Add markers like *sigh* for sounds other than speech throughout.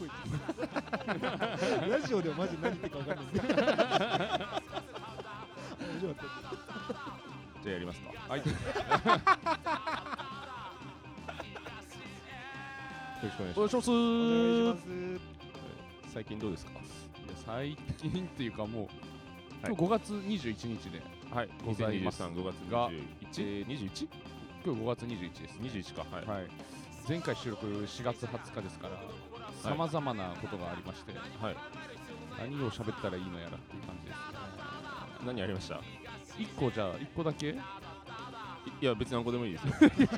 こえてるラジオではマジ何言ってるか分かんないんですけど。面白かった *laughs* じゃあやりますか。はい。よろしくお願いします。最近どうですか？いや最近っていうかもう、はい。今日5月21日で、はい。ございます。2023 5月が21えー 21? 今日5月21です、21か。はい。はい、前回収録4月20日ですからさまざまなことがありまして、はい。何を喋ったらいいのやらっていう感じです。ね何ありました？1個じゃあ1個だけ？いいや別に何個でもいいですよ。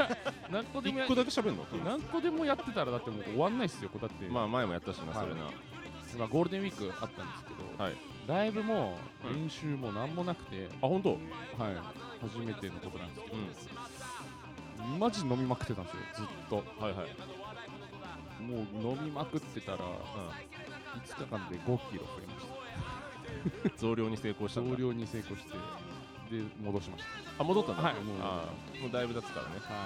*laughs* 何個でもや1個だけ喋るの？何個でもやってたらだってもう終わんないっすよだって、まあ前もやったしなそれな。まあゴールデンウィークあったんですけど、はい。ライブもうん。練習も何もなくて、あ本当？はい、初めてのことなんですけうん。ど、マジ飲みまくってたんですよ、ずっと。はいはいもう飲みまくってたら、5日間で5キロ増えました。*laughs* 増量に成功したんだ。増量に成功して、で、戻しましあ戻ったんだ。はい。もうもうだいぶ経つからね。た。は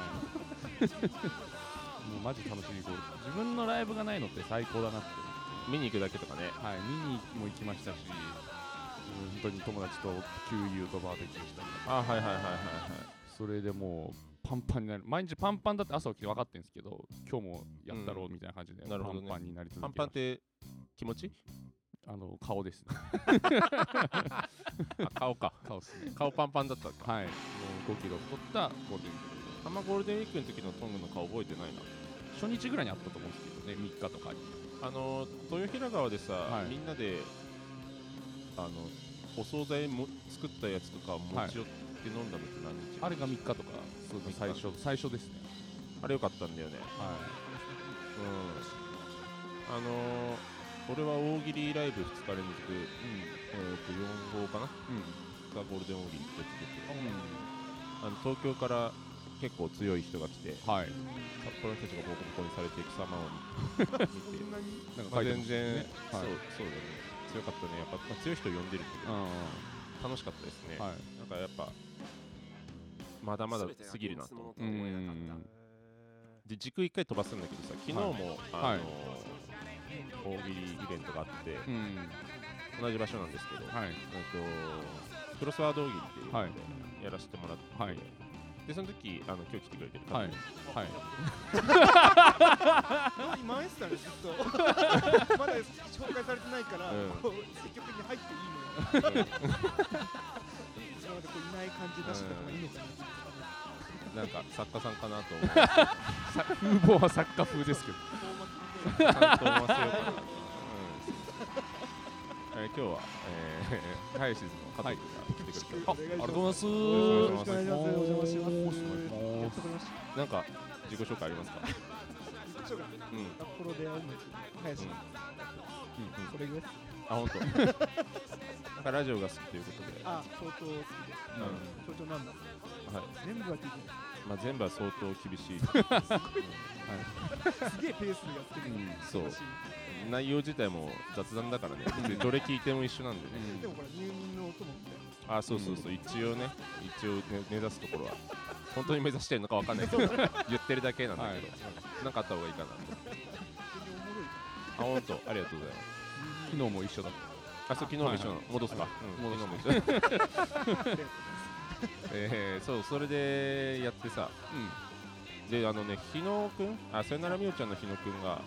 い。*laughs* もうマジ楽しいゴール。自分のライブがないのって最高だなって。見に行くだけとかね。はい、見にも行きましたし、うん本当に友達と給油とバーベキューしたりとか、あはいはいはいはいはい。それでもうパンパンになる。毎日パンパンだって朝起きて分かってるんですけど、今日もやったろうみたいな感じで、なるほどねパンパンになり続けパまンパンって気持ち？あの顔ですね。*laughs* あ顔か顔ですね。顔パンパンだったかはい。もう5キロ太ったゴールデンウィークあんまゴールデンウィークの時のトングの顔覚えてないな初日ぐらいにあったと思うんですけどね、3日とかに。あの豊平川でさ、はいみんなであのお惣菜も作ったやつとか持ち寄って飲んだのって何日、あれが3日とか、そう三日最初、最初ですね。あれよかったんだよねはうんあの俺は大喜利ライブ2日連続、い。えー、と4号かな？うん。うん。がゴールデン大喜利って出てあの東京から結構強い人が来てはい。札幌の人たちがボコボコにされていく様を見てなんか書いて全然、はいそうそうだね強かったねやっぱ、まあ、強い人呼んでるっていううん。楽しかったですね、はい。なんかやっぱまだまだ過ぎるなと思ってうん。で軸一回飛ばすんだけどさ昨日も、はいあの大喜利イベントがあって、うん。同じ場所なんですけど、はい。えっとクロスワード大喜利っていうのはいでやらせてもらって、はいでその時あの今日来てくれてる方はい。はい。*laughs* 今エスタねずっとまだ紹介されてないから、積極的に入っていいのよでこういない感じ出してた方がいいのかななんか作家さんかなと思って風貌は作家風ですけど。フォーマットっぽい担当はせようかなと、うんえー今日は、えー、ハイシズの加藤君が来てくれて、あ、ありがとうございます。よよろろしくお願いします。お邪魔します。なんか自己紹介ありますか一緒がうん、うん、札幌で会うんですけど、林さん。それぐらい。あ、本当。かラジオが好きということで、あ、相当好きで。相当なんだ。はい、全部は聞いてない。まあ全部は相当厳しい。*laughs* すげえペースでやってる。そう。らしい内容自体も雑談だからね、*laughs* どれ聞いても一緒なんでね。でもこれ入眠の音も。あ、そうそうそう、一応ね、一応ね目指すところは。本当に目指してるのかわかんないけど、*laughs* 言ってるだけなんだけど、なんかあった方がいいかな。あ、本当、ありがとうございます。昨日も一緒だっあ、そう、昨日も一緒なの。戻すか。うん戻すも一緒。*laughs* えー、そう、それでやってさ、た。で、あのね、日野くん、あ、さよならみおちゃんの日野くんが。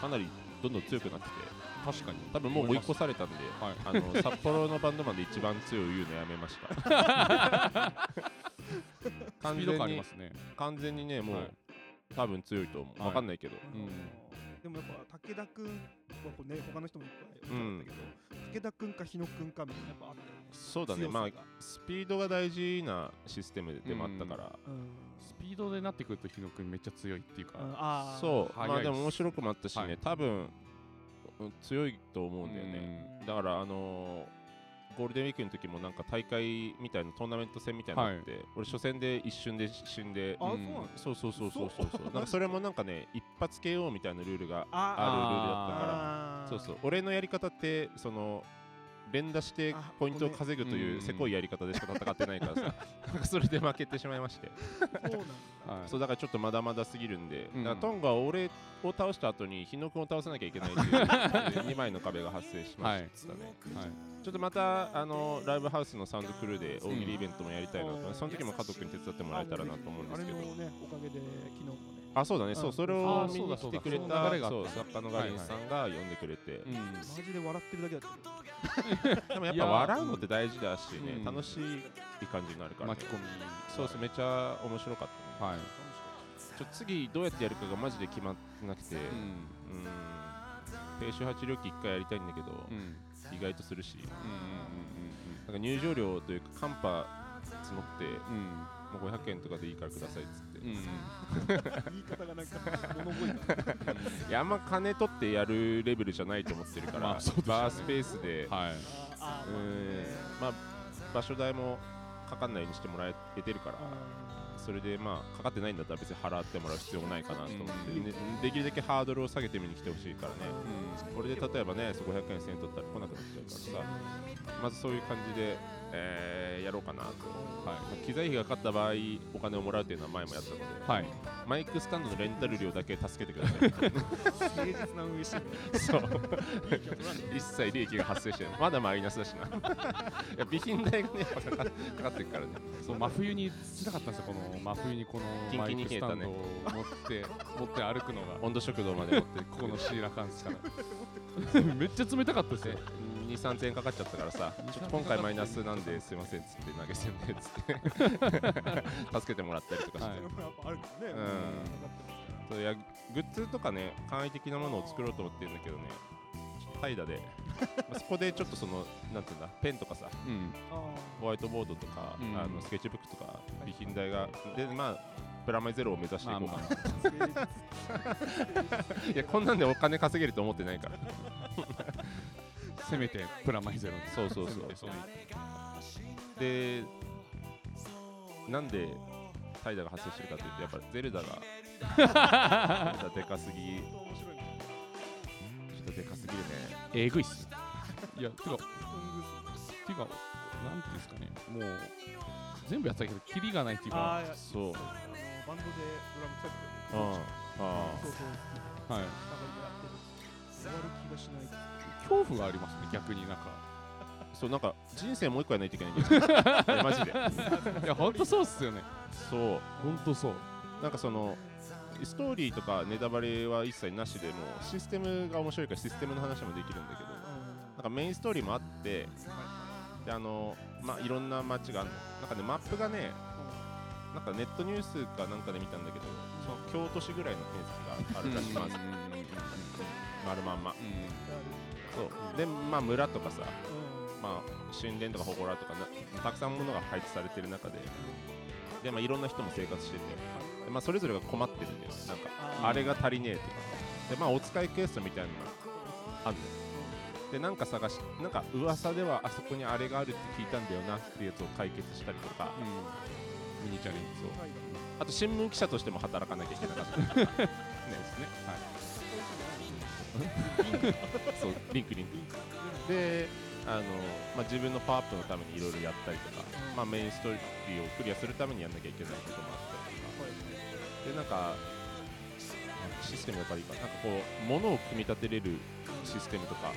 かなりどんどん強くなってて、確かに。多分もう追い越されたんで、はい。あの *laughs* 札幌のバンドマンで一番強い言うのやめました。スピード感ありますね。完全にね、もう、はい多分強いと思う。はいわかんないけど。うんでもやっぱ武田くんはこうね他の人もいっぱい面白かったけど、武田くんか日野くんかみたいなやっぱあったよね。そうだね、まあスピードが大事なシステムでもあったから、うん。スピードでなってくると日野くんめっちゃ強いっていうか。うん。あーそう、まあでも面白くもあったしね、はい。多分うん強いと思うんだよね。うん。だから、あのーゴールデンウィークの時もなんか大会みたいなトーナメント戦みたいなのあって、俺初戦で一瞬で死んであ、うん。そうそうそうそうそうそう。なんかそれもなんかね *laughs* 一発 KO みたいなルールがああるルールだったから。あそうそう。俺のやり方ってその連打してあポイントを稼ぐというん。せこいやり方でしか戦ってないからさ。*laughs* それで負けてしまいまして。そうだ。はい。そうだからちょっとまだまだすぎるんで、うん。トンガは俺を倒した後に日野君を倒さなきゃいけないっていう *laughs* 2枚の壁が発生しましたね、はい。ちょっとまたあのライブハウスのサウンドクルーで大喜利イベントもやりたいなと、その時も加藤君に手伝ってもらえたらなと思うんですけど。ねおかげで昨日もね。あそうだね、そうそれをあ見に来てくれた作家のガリンさんが呼んでくれて、うん。マジで笑ってるだけだった *laughs* でもやっぱ笑うのって大事だしね、うん。楽しい感じになるから、ね、巻き込み。そうそうめっちゃ面白かったね。はい。ちょ次どうやってやるかがマジで決まってなくて、ううん。低周波治療器1回やりたいんだけど、んうん。意外とするし。うんなんか入場料というかカンパ募って、うん。もう500円とかでいいからくださいっつって、言い方がなん。か物覚えたやあんま金取ってやるレベルじゃないと思ってるから、まあそうですよね。バースペースで、はい。あうーん。まあ場所代もかかんないようにしてもらえてるからそれでまあかかってないんだったら別に払ってもらう必要もないかなと思って、うん。ねできるだけハードルを下げて見に来てほしいからね。これで例えばねそう500円1000円取ったら来なくなっちゃうからさ。まずそういう感じで、えーやろうかなと、はい。まあ機材費がかかった場合お金をもらうっていうのは前もやったので、はい。マイクスタンドのレンタル料だけ助けてください。誠実な運営して。る *laughs* そう。一切利益が発生してない。まだマイナスだしな。*laughs* いや備品代がねかかかかってるからね。そう真冬につらかったんですよ。この真冬にこのマイクスタンドを持って持って歩くのが。温度食堂まで持って。ここのシーラカンスから。*laughs* めっちゃ冷たかったですよ。2、3000円かかっちゃったからさ、ちょっと今回マイナスなんですいませんっつって投げ銭でっつって。*laughs* 助けてもらったりとかして、はい。やっぱあるからねうん。そういやグッズとかね簡易的なものを作ろうと思ってるんだけどね怠惰で。*laughs* まあそこでちょっとそのなんていうんだペンとかさうん。あホワイトボードとか、うん。あのスケッチブックとか備品代がでまあプラマイゼロを目指していこうかな、*laughs* いやこんなんでお金稼げると思ってないからせめてプラマイゼロに。そうそうそう。そうでなんで怠惰が発生してるかというとやっぱゼルダが。まだでかすぎ。ちょっとでかすぎるね。えぐいっす。いやてかうんていうかなんていうんですかね。もう全部やってたけどキリがないっていうか。そうあのバンドでドラム叩いてあるあそうそうはいなんか今やってる終わる気がしない恐怖がありますね逆になんか。そうなんか人生もう一個やらないといけないんだよ。*laughs* いやマジで。いやほんとそうっすよね。そう。ほんとそう。なんかそのストーリーとかネタバレは一切なしでもシステムが面白いからシステムの話もできるんだけどなんかメインストーリーもあってであのまあいろんな街があるの。なんかねマップがねなんかネットニュースかなんかで見たんだけどその京都市ぐらいの面積があるらしい。ます丸まんまそう。でまあ村とかさまあ神殿とか祠とかなたくさんものが配置されてる中でで、まあ、いろんな人も生活しててで、まあ、それぞれが困ってるんだよなんかあれが足りねえとか。でまあお使いクエストみたいなのがあるのよ。でなんか探しなんか噂ではあそこにあれがあるって聞いたんだよなっていうやつを解決したりとかミニチャレンジそう。あと新聞記者としても働かなきゃいけなかった。*laughs* ねですね *laughs* そうリンクリンク。であの、まあ、自分のパワーアップのためにいろいろやったりとか、まあ、メインストーリーをクリアするためにやんなきゃいけないこともあったりとか。でなんかシステムやっぱりいいかな。んかこう物を組み立てれるシステムとか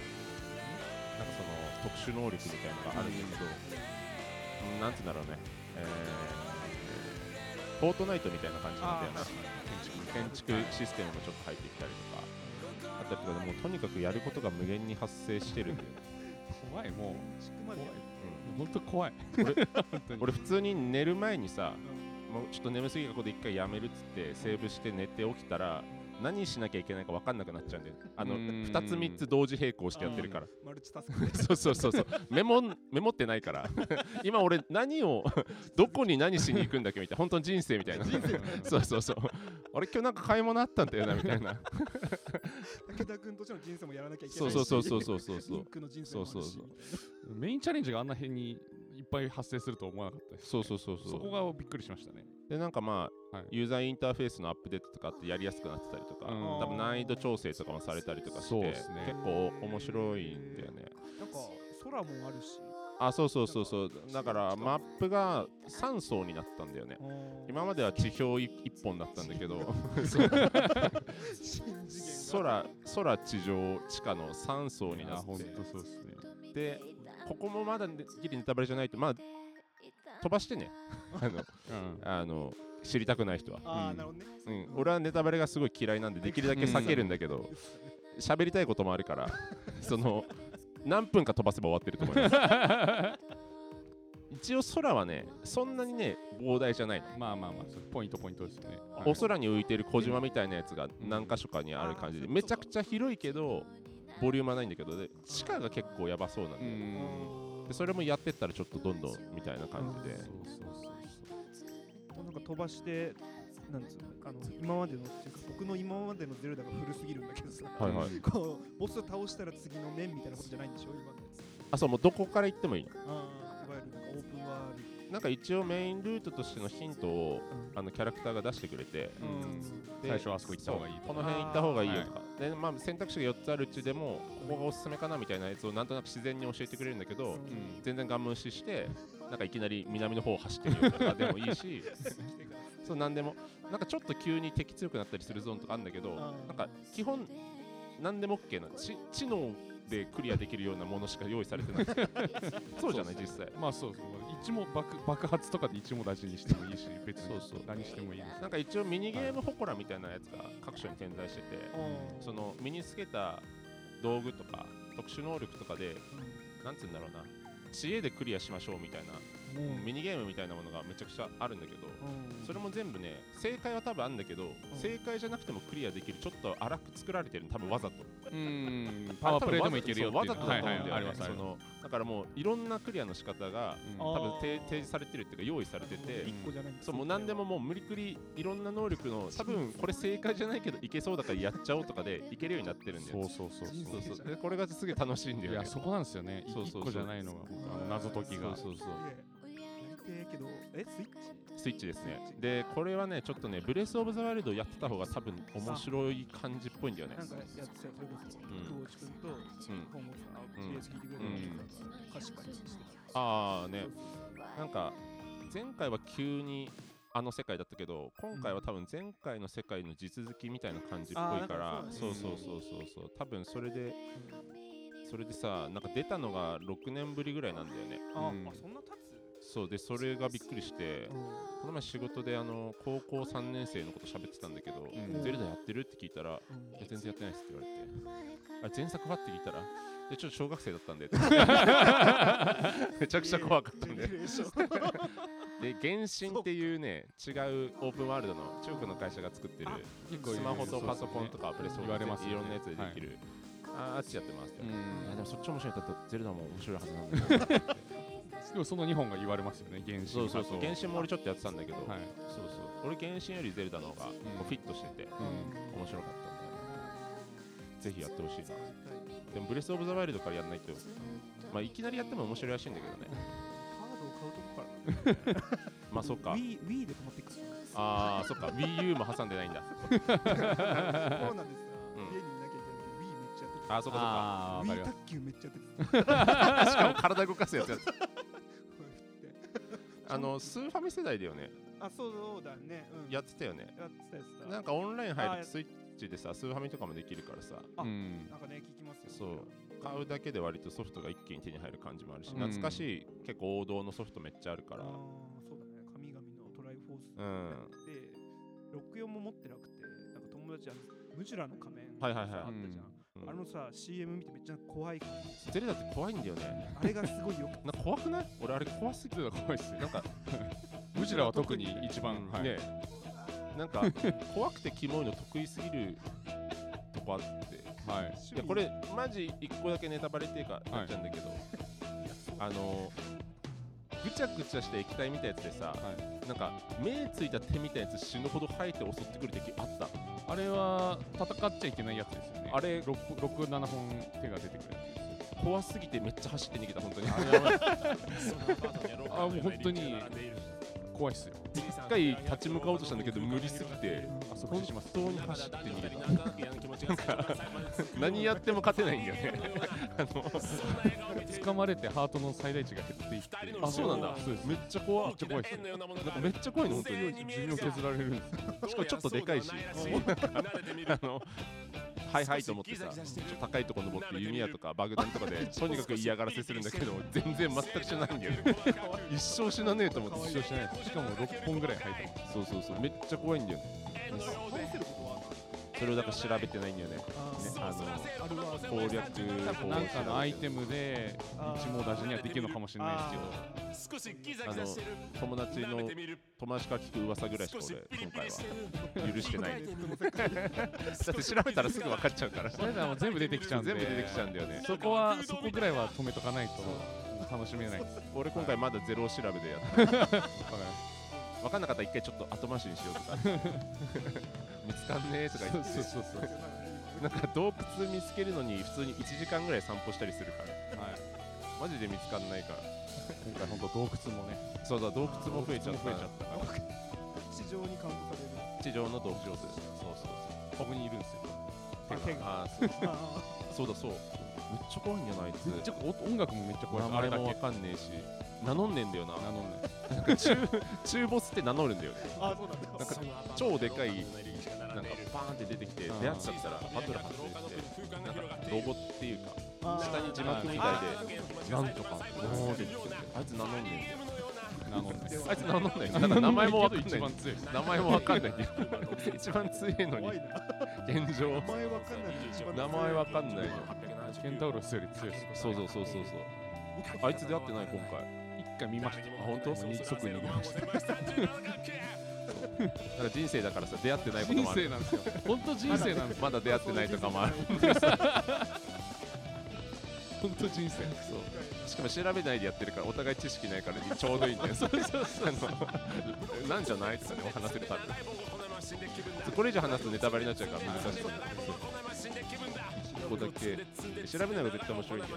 なんかその特殊能力みたいなのがあるんだけど、うんなんてうんだろうね、えー、フォートナイトみたいな感じなんだよな。建築システムもちょっと入ってきたりとか。あったりとかでもうとにかくやることが無限に発生してるんだよね、怖いも地区までやる。うほんと怖い。俺 *laughs* 本当に。俺普通に寝る前にさもうちょっと眠すぎたここで一回やめるっつってセーブして寝て起きたら何しなきゃいけないか分かんなくなっちゃうんだよ。あのうーん。2つ3つ同時並行してやってるから。マルチタスク *laughs* そうそうそうそう。メモメモってないから。*laughs* 今俺何をどこに何しに行くんだっけみたいな。本当に人生みたいな。そうそうそう俺今日なんか買い物あったんだよなみたいな。武田君としての人生もやらなきゃいけそないしうそうそうそうそうそう。そうの人そうそうそうメインチャレンジがあんな辺にいっぱい発生するとは思わなかったですそうそうそうそそうこがびっくりしましたね。でなんかまあ、はいユーザーインターフェースのアップデートとかってやりやすくなってたりとか、うん。多分難易度調整とかもされたりとかしてそうっすね。結構面白いんだよね。ななんか空もあるしあそうそうそうそう。だからマップが3層になったんだよね。今までは地表1本だったんだけど。空空地上地下の3層になって。そうっすね。でここもまだギリネタバレじゃないとまあ飛ばしてね。*laughs* あのうん。あの知りたくない人は、ああ、うん。なるほどね。うん、俺はネタバレがすごい嫌いなんでできるだけ避けるんだけど *laughs* 喋りたいこともあるからその何分か飛ばせば終わってると思います。*laughs* 一応空はねそんなにね膨大じゃないのまあまあまあそうポイントポイントですよね。お空に浮いてる小島みたいなやつが何箇所かにある感じでめちゃくちゃ広いけどボリュームはないんだけどで地下が結構やばそうなんうで,、ん。でそれもやってったらちょっとどんどんみたいな感じで、そうそうそうなんか飛ばして、なんつうの、あの今までのっていうか、僕の今までのゼルダが古すぎるんだけどさ、はいはい。こうボス倒したら次の面みたいなことじゃないんでしょ、今のやつ。あそうもうどこから行ってもいい。のいわゆるなんかオープンワールなんか一応メインルートとしてのヒントをド。あのキャラクターが出してくれてうん。で最初はあそこ行った方がいいこの辺行った方がいいよとか、でまあ、選択肢が4つあるうちでもここがおすすめかなみたいなやつをなんとなく自然に教えてくれるんだけど、うん。全然ガン無視してなんかいきなり南の方を走ってるよとかでもいいし *laughs* そうなんでも。なんかちょっと急に敵強くなったりするゾーンとかあるんだけどなんか基本なんでも OK な知知能でクリアできるようなものしか用意されてない。*laughs* そうじゃない？実際。まあそうそう。一も爆爆発とかで一も大事にしてもいいし別に。そうそう。何してもいいです。なんか一応ミニゲームホコラみたいなやつが各所に点在しててそその身につけた道具とか特殊能力とかでなんつうんだろうな。知恵でクリアしましょうみたいなミニゲームみたいなものがめちゃくちゃあるんだけどそれも全部ね正解は多分あるんだけど正解じゃなくてもクリアできるちょっと荒く作られてるの多分わざと。うん。パワープレイでもいけるよっていうわざとだと思うんだよね、だからもういろんなクリアの仕方が多分ー提提示されてるっていうか用意されてて一個じゃない。そうもう何でももう無理くりいろんな能力の多分これ正解じゃないけどいけそうだからやっちゃおうとかでいけるようになってるんだよそうそうそうそう。そうでこれがすげえ楽しいんだよね。いやそこなんですよね。そうそうそう一個じゃないのが僕あの謎解きが。そうそうそうやりてえけどえスイッチ？スイッチですね。でこれはねちょっとねブレス・オブ・ザ・ワイルドやってた方が多分面白い感じっぽいんだよね。なんかやってたよそれこそうん。久保内君とうん。本郷さんうん知恵聞いてくれた歌詞化にしてああね。なんか前回は急にあの世界だったけど今回は多分前回の世界の地続きみたいな感じっぽいからそうそうそうそうそう。多分それでそれでさなんか出たのが6年ぶりぐらいなんだよね。あうん。あそんな経つそうでそれがびっくりしてうこの前仕事であの高校3年生のこと喋ってたんだけど、うん。ゼルダやってる？って聞いたら、いん。や全然やってないですって言われて、あ前作は？って聞いたら、でちょっと小学生だったんで、*laughs* めちゃくちゃ怖かったんで、で、原神っていうね、違うオープンワールドの中国の会社が作ってる、スマホとパソコンとかプレス言われますいろんなやつでできる、ああっちやってますってでもんそっち面白いんだったらゼルダも面白いはずなんだけど、*laughs* でもその2本が言われますよね原神そうそうそう、原神神も俺ちょっとやってたんだけど、はい。そうそう、俺原神よりゼルダの方がこうフィットしてて、うん。面白かったんで、ぜひやってほしいな。でもブレス・オブ・ザ・ワイルドからやんないと、まあ、いきなりやっても面白いらしいんだけどね。カードを買うとこから。*laughs* まあそっか。Wii で止まっていくああ、そっか。Wii U も挟んでないんだ。コロナでさうん。家にいなきゃいけないんで Wii めっちゃやってあー、そっかあーわか。り Wii ます卓球めっちゃやって。*laughs* しかも体動かすやつやつ。たあの、スーファミ世代だよね。あそうだね。うん。やってたよね。やってたやつだなんかオンライン入るとスイッチでさ、スーファミとかもできるからさ、あうん。なんかね聞きますよ。そう。買うだけで割とソフトが一気に手に入る感じもあるし、うん。懐かしい、結構王道のソフトめっちゃあるから。そうだね。神々のトライフォース。うん。で64も持ってなくてなんか友達あのムジュラの仮面はいはいはい。さあったじゃん、うんあのさ CM 見てめっちゃ怖いゼルダって怖いんだよね。あれがすごいよ *laughs* な怖くない？俺あれ怖すぎる。怖いっすよなんか、ムジュラは特に一番うん。はい。ねなんか怖くてキモいの得意すぎるとこあって。はい。いやこれマジ一個だけネタバレっていうかなっちゃうんだけど、*laughs* あのぐちゃぐちゃした液体みたいなやつでさ、はい。なんか目ついた手みたいなやつ死ぬほど生えて襲ってくる敵あった？あれは戦っちゃいけないやつですよね。あれ？67本手が出てくる怖すぎてめっちゃ走って逃げた本当に。あれやばい。あもう本当に怖いっすよ。一回立ち向かおうとしたんだけど無理すぎてあそこ本します当に走って逃げたなんか何やっても勝てないんだよね。あの掴まれてハートの最大値が減っていって。あそうなんだ。そうです。めっちゃ怖い。めっちゃ怖いっすよなんかめっちゃ怖いの本当に。寿命削られるんですよ。しかもちょっとでかいし。*laughs* あのはいはいと思ってさちょっと高いところ登って弓矢とか爆弾とかで *laughs* とにかく嫌がらせするんだけど全然全く死なないんだよね。*laughs* 一生死なねえと思って一生しないですしかも6本ぐらい入ってます。そうそうそう。めっちゃ怖いんだよね。それをだから調べてないんだよね。あねあの攻略なんかのアイテムムで一網打尽にはできるのかもしれないですけど。あの友達の友達から聞く噂ぐらいしか俺今回は許してない *laughs* だって調べたらすぐ分かっちゃうから。それではもう。全部出てきちゃうんで。*laughs* 全部出てきちゃうんだよね。そこは *laughs* そこぐらいは止めとかないと楽しめない。で *laughs* す俺今回まだゼロ調べでやって *laughs* わか分かんなかったら一回ちょっと後回しにしようとか。*laughs* 見つかんねえとか言ってそうそうそうなんか洞窟見つけるのに普通に1時間ぐらい散歩したりするから。はい。マジで見つかんないから。今回本当洞窟もね。そうだ洞窟も増えちゃった。増えちゃった。から地上にカウントされる。地上の洞窟そうそうここにいるんですよ。あ手があーそう。あそうだそうめっちゃ怖いんじゃないあいつ。めっちゃ音音楽もめっちゃ怖い名前もわかんねえし。名乗んねえんだよな。なのでなんか中 *laughs* 中ボスって名乗るんだよね。あそうなんだ。なんか超でかいなんかバーンって出てきてうん出会っちゃったらバトル発生してなんかロゴっていうか下に字幕みたいでなんとかおーって言っててあいつ名乗んねえん。だよなのであいつ名乗んない。なんか名前もわかんない。一番強い。です名前もわかんない一番強い。のに現状名前わかんないのケンタウロスより強いです。そうそうそうそうそう。あいつ出会ってない今回。一回見ましたあ本当？即逃げましただから人生だからさ出会ってないこと人もある。生なんですよ本当人生なんですよ。まだ出会ってないとかもある。*laughs* 本当人生そうしかも調べないでやってるからお互い知識ないからちょうどいいんだよ。*laughs* そうそうそうなんじゃない？とかね話せる多分これ以上話すとネタバレになっちゃうから難しいここだけ。調べないのが絶対面白いんだよ。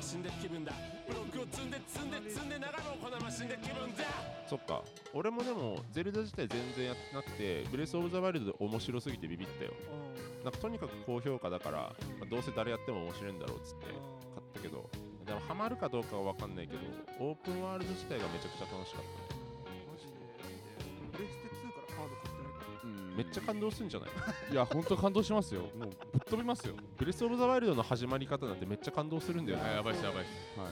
そっか。俺もでもゼルダ自体全然やってなくてブレス・オブ・ザ・ワイルドで面白すぎてビビったよ。なんかとにかく高評価だから、まあどうせ誰やっても面白いんだろうっつって買ったけど。でもハマるかどうかは分かんないけどオープンワールド自体がめちゃくちゃ楽しかったねめっちゃ感動するんじゃない？いや本当感動しますよ。もうぶっ飛びますよ。ブレス・オブ・ザ・ワイルドの始まり方なんてめっちゃ感動するんだよね。やばいっすやばいっす。はい。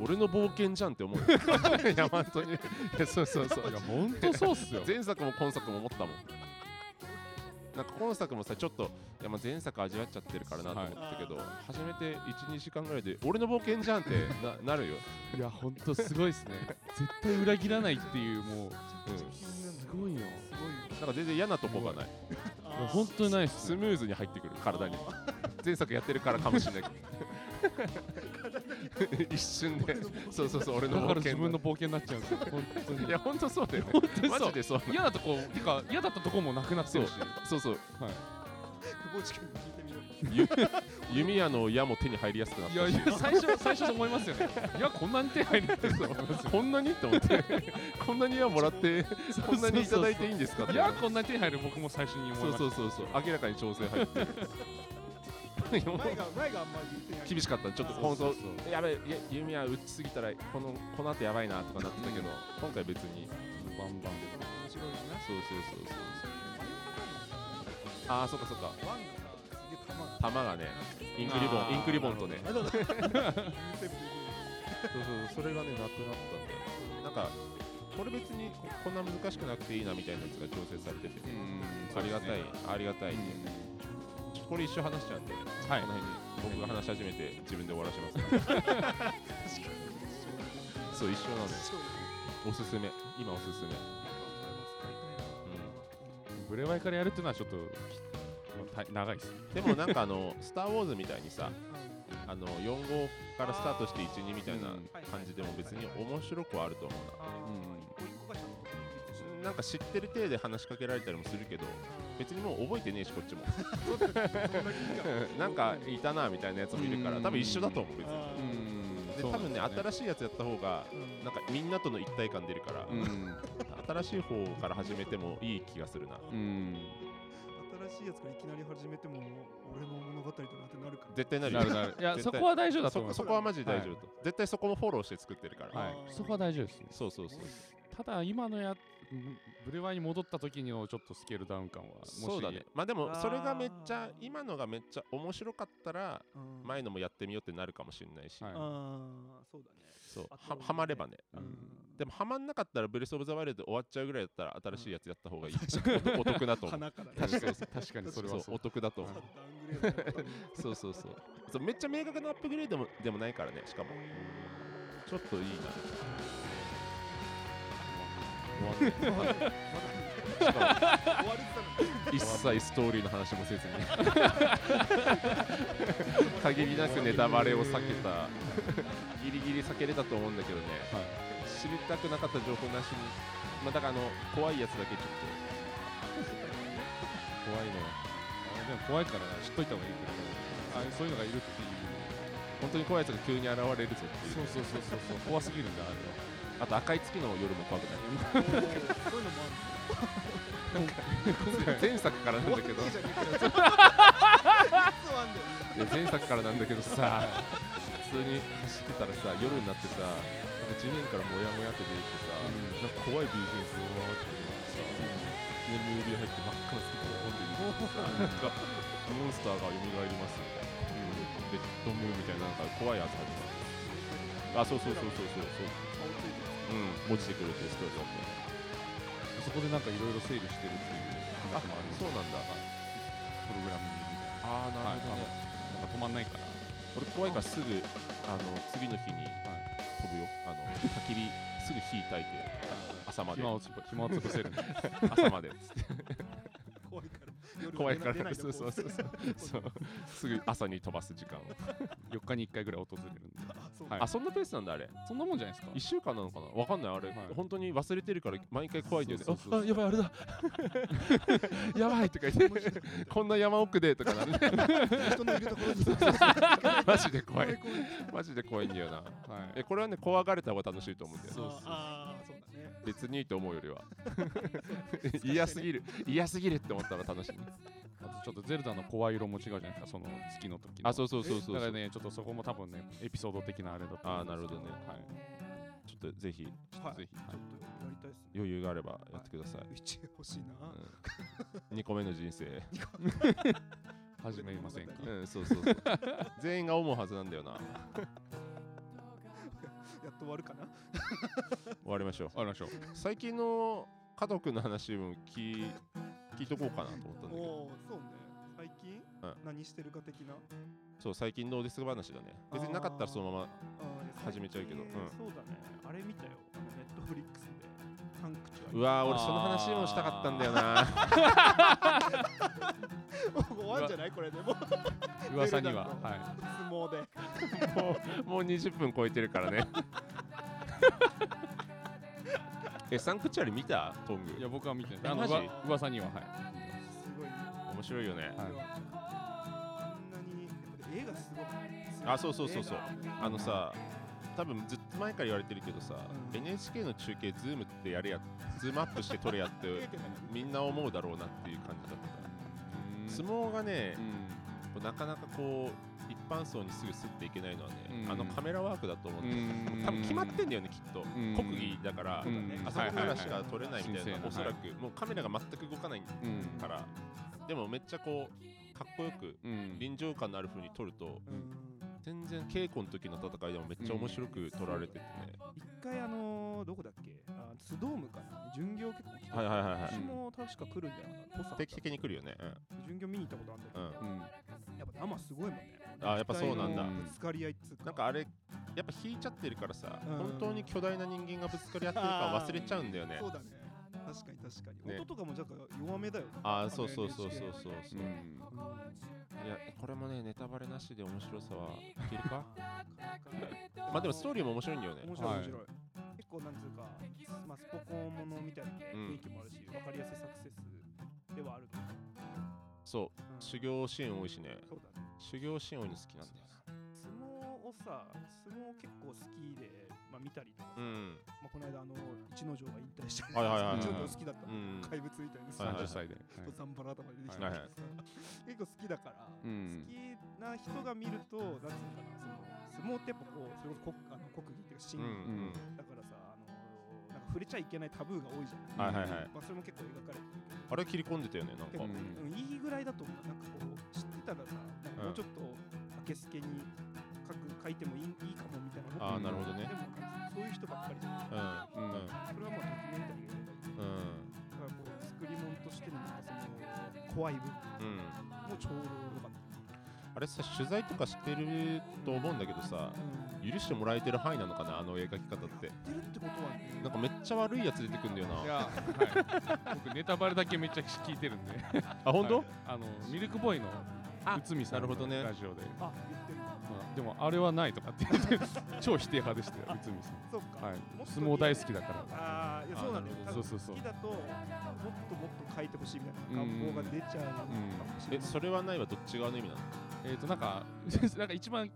俺の冒険じゃんって思う *laughs* いや本当に。いやそうそうそう。いや本当そうっすよ。前作も今作も思ったもん。なんか今作もさちょっといやまあ前作味わっちゃってるからなと思ったけど、初めて12時間ぐらいで俺の冒険じゃんってななるよ、いや本当すごいっすね。絶対裏切らないっていうもう。うん、すごいよすごいよ。なんか全然嫌なとこがない。*laughs* 本当にないっすスムーズに入ってくる体に。前作やってるからかもしれないけど。*laughs* 一瞬で。そうそうそう俺のだから冒険自分の冒険になっちゃうんですよ。本当に。いや本当そうだよね。本当にそう。マジでそう。嫌なとこてか嫌だったとこもなくなってるし。そうそう久保地君に聞いて弓矢の矢も手に入りやすくなっいやいや最初最初思いますよね。いやこんなに手入るって思いますよ。こんなにって思って。*laughs* こんなに矢もらってこんなにいただいていいんですか？っていやこんなに手入る僕も最初に思いそうましたそうそうそう。明らかに調整入って。*laughs* る前が前があんまり言ってない。厳しかった。ちょっと本当やべえいや弓矢打ちすぎたらこのこの後やばいなとかなってたけど *laughs* 今回別に。バンバン面白いなそうそうそうそう。ああそっかそっか玉が。ねインクリボンインクリボンとね。あ *laughs* そうだそうそれがねなくなったんでなんかこれ別にここんな難しくなくていいなみたいなやつが調整されてて。ありがたいありがたいんで。これ一生話しちゃうんで。はい。この辺に僕が話し始めて自分で終わらします。そう一緒なんですおすすめ。今おすすめ。うブレワイからやるっていうのはちょっとた長いっす。んでもなんかあの「*laughs* スター・ウォーズ」みたいにさあの4号からスタートして12みたいなうん感じでも別に面白くはあると思うな。なんか知ってる体で話しかけられたりもするけど別にもう覚えてねえしこっちも。*laughs* なんかいたなみたいなやつもいるから多分一緒だと思う別に。で多分ね新しいやつやった方がうん。なんかみんなとの一体感出るから、うん。新しい方から始めてもいい気がするな。うん。新しいやつからいきなり始めても俺の物語だなってなるから。絶対なる。よなるなる。いやそこは大丈夫だと思います。そそこはマジで大丈夫と、絶対そこもフォローして作ってるから、はい。そこは大丈夫ですね。そうそうそう。ただ今のやうんブレワイに戻った時のちょっとスケールダウン感はそうだね。まあでもそれがめっちゃ今のがめっちゃ面白かったらうん。前のもやってみようってなるかもしれないし、はい。ああそうだねそう。ははまればね。うん。うん。でもハマんなかったらブレス・オブ・ザ・ワイルドで終わっちゃうぐらいだったら新しいやつやった方がいい、*laughs* おお得だと思う。確かに確かにそれはそう。お得だと思う。そうそうそう。そうめっちゃ明確なアップグレードもでもないからねしかも。ちょっといいな終わって一切ストーリーの話もせずに。*laughs* 限りなくネタバレを避けた。*laughs* ギリギリ避けれたと思うんだけどね、知りたくなかった情報なしに。まあだからあの怖いやつだけちょっと。*laughs* 怖いの。あでも怖いから知っといた方がいいけどあそういうのがいるっていう。本当に怖いやつが急に現れるぞっていう。そうそうそうそうそう。怖すぎるんだあれはあと赤い月の夜も怖くない？そういうのもある前作からなんだけど。前作からなんだけどさ普通に走ってたらさ夜になってさなんか地面からモヤモヤって出てきてさ、うん。なんか怖い BGM そのままってさ、いきなりムービー入って真っ赤なスキッ飛んでるさなんかモンスターが蘇りますみたいな、レッドムーンみたいななんか怖いやつ始まる。あそうそうそうそうそうそううん。落ちてくるっていうストーリーだったそこでなん。かいろいろ整理してるっていうあ話もあるそうなん。だプログラミングみたいああななるほどね、なん。か止まん。ないから俺怖いからすぐあの次の日に飛ぶよ、あの焚き火すぐ火焚いて朝まで暇を潰せるん。で朝までっつって怖いから怖いからそうそうそうそうそうすぐ朝に飛ばす時間を4日に1回ぐらい訪れるん。ではい。あそんなペースなんだあれ。そんなもんじゃないですか。1週間なのかな？わかんないあれ、はい。本当に忘れてるから毎回怖いんだよね。ああやばいあれだ。*laughs* やばいとか言って。*laughs* こんな山奥でとかなる。ね人のいるところに。マジで怖い。マジで怖いんだよな。はい。えこれはね怖がれた方が楽しいと思うんだよ。そうそう別にいいと思うよりは。*laughs* 嫌すぎる。嫌すぎるって思ったら楽しいあとちょっとゼルダの声色も違うじゃないですかその月の時の。あそうそうそうそうだそう。からねちょっとそこも多分ねエピソード的なあれだと思あーなるほどね。はい。ちょっとぜひはい。ぜひ。ちょっとやりたいっすね。余裕があればやってください、一応欲しいな。うん、2個目の人生。*laughs* 始めませんか。うんそうそうそう。全員が思うはずなんだよなやっと終わるかな。終わりましょう。ありましょう。最近の加藤君の話も聞い聞いとこうかなと思ったんだけど。おおそうね。最近？うん。何してるか的な？そう最近どうですか話だね。別になかったらそのまま始めちゃうけど。うん。そうだね。あれ見たよ。ネットフリックスで。サンクうわー俺その話もしたかったんだよな。*laughs* もう終わんじゃないこれでもう。*laughs* 噂には。は相撲で。もうもう20分超えてるからね。*laughs* えサンクチュアリ見た？トング。いいや僕は見てえない。あのマジ？うわ噂にははい。すごい面白いよね。はいあんなにやっぱり絵がすごい。あそうそうそうそう。あのさ多分ずっと前から言われてるけどさ、うん。NHK の中継ズームってやれやズームアップして撮れやって *laughs* みんな思うだろうなっていう感じだった相撲がねう、ん。なかなかこう一般層にすぐすっていけないのはね、うん。あのカメラワークだと思うんだよ、うん。多分決まってんだよねきっと、ん。国技だから、うんあそこからしか撮れないみたいな、はいはいはいおそらく、もうカメラが全く動かないうん。からでもめっちゃこうかっこよくうん。臨場感のある風に撮るとうん全然稽古の時の戦いでもめっちゃ面白く撮られててね、一回あのー、どこだっけ？あスドームかな？巡業結構。来てはいはいはいはい。私も確か来るんじゃないかな。定期的に来るよね、巡業見に行ったことあるんだけど、うん。うん、うんやっぱ生すごいもんね。あやっぱそうなんだ。ぶつかり合いっつうか。なんかあれやっぱ引いちゃってるからさ、うん。本当に巨大な人間がぶつかり合ってるか忘れちゃうんだよね。そうだね確かに確かに、ね。音とかもじゃあ弱めだよね。ああそうそうそうそうそう。そう、うん。いやこれもねネタバレなしで面白さはいけるか？*laughs* まあでもストーリーも面白いんだよね。面白いはい。面白い、結構なんつうか、まあ、スポコンものみたいな雰囲気もあるし、わかりやすいサクセスではあると思う、そう。うん。修行シーン多いしね。そうだね。修行シーン多いの好きなんだよ相撲をさ相撲結構好きで、まあ、見たりとかさ、うん。まあ、この間あの一ノ城が引退したはいはいはいはい。ちょっと好きだったの、うん。怪物みたいな。はいはい30歳で、ザンバラ頭で出てきた。はいはい。結構好きだから、うん。好きな人が見るとなんつうのかなその相撲ってやっぱこうそれこそ国あの国技っていうか神うん技、うん。だからさあのなんか触れちゃいけないタブーが多いじゃない、はいはいはい。まあ、それも結構描かれてるあれ切り込んでたよねなんか。うんうんいいぐらいだと思う。なんかこう知ってたらさもうちょっと明けすけに書いてもいいいいかもみたいなああなるほどね。でもなんかそういう人ばっかりじゃない。うんうん。うんそれはまあドキュメンタリーがやればいいだからこう作り物としてのなんかその怖い部分うんもちょうどよか。ったあれさ取材とかしてると思うんだけどさうん。許してもらえてる範囲なのかなあの描き方って。やってるってことはね。なんかめっちゃ悪いやつ出てくんだよな。いや、はい、僕ネタバレだけめっちゃ聞いてるんで。あ本当、はい。あのミルクボーイのあ内海さんのなるほどね。ラジオで、あ言ってでもあれはないとかって言って超否定派でしたよ内海さん。*laughs* そうか、はい。相撲大好きだから。ああいやそうなんだよ。好きだともっともっと書いてほしいみたいな願望が出ちゃうかもしれない。えそれはないはどっち側の意味なの？えっ、となんかなんか一番は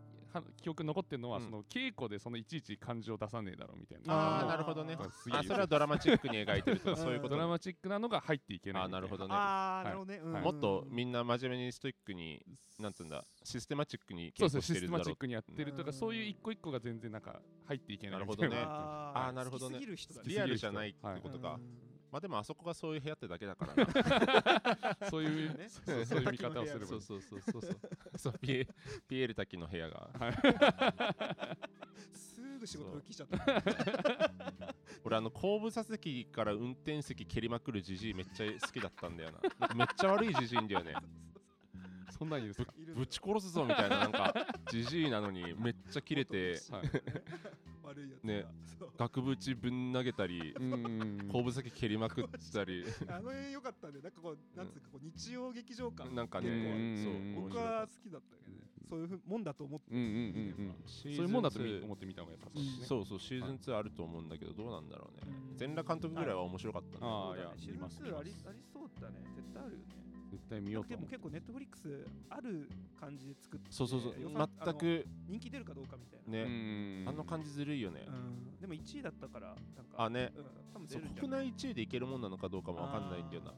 記憶に残ってるのは、うん。その稽古でそのいちいち感情出さねえだろみたいな。あーあなるほどね。あそれはドラマチックに描いてるとかそういうこと。ドラマチックなのが入っていけない。あなるほどね。ああ、はい。なるほどね、うん。はい。もっとみんな真面目にストイックになんつうんだシステマチックにそうそう稽古してるだろうシステマチックにやってるとか、うん。そういう一個一個が全然なんか入っていけないな。るほどね。ああーなるほどね。*laughs* リアルじゃないってことか、うんまあでもあそこがそういう部屋ってだけだからな。*laughs* そういう、ね。そうそう。いう見方をすればいい。そうそうそう。そうそうそうピエピエール滝の部屋が。すぐ仕事復帰しちゃった。俺あの後部座席から運転席蹴りまくるじじいめっちゃ好きだったんだよな。めっちゃ悪いじじいんだよね *laughs* そんなんいいですか、ぶち殺すぞみたいななんか *laughs* じじいなのにめっちゃ切れてはい、悪いやつが。ね額縁ぶん投げたりうん後部座席蹴りまくったり。あの辺良かったね。なんかこう、なんつうかこう日曜劇場感。なんかねうんそううん僕は好きだったけどね。そういうふうもんだと思って。うんうんうんうん。そうそういうもんだとみ思ってみた方が良さそうですね、そうそうシーズン2あると思うんだけどどうなんだろうね。全裸監督ぐらいは面白かったんだあーそうだねシーズンいや見ます2ありありそうだね。絶対あるよね。絶対見ようとでも結構ネットフリックスある感じで作って。そうそうそう。全く人気出るかどうかみたいな。ね。あの感じずるいよね。うん。でも1位だったから、なんか。あね。うん。多分出るんじゃない国内1位でいけるもんなのかどうかもわかんないんだよな。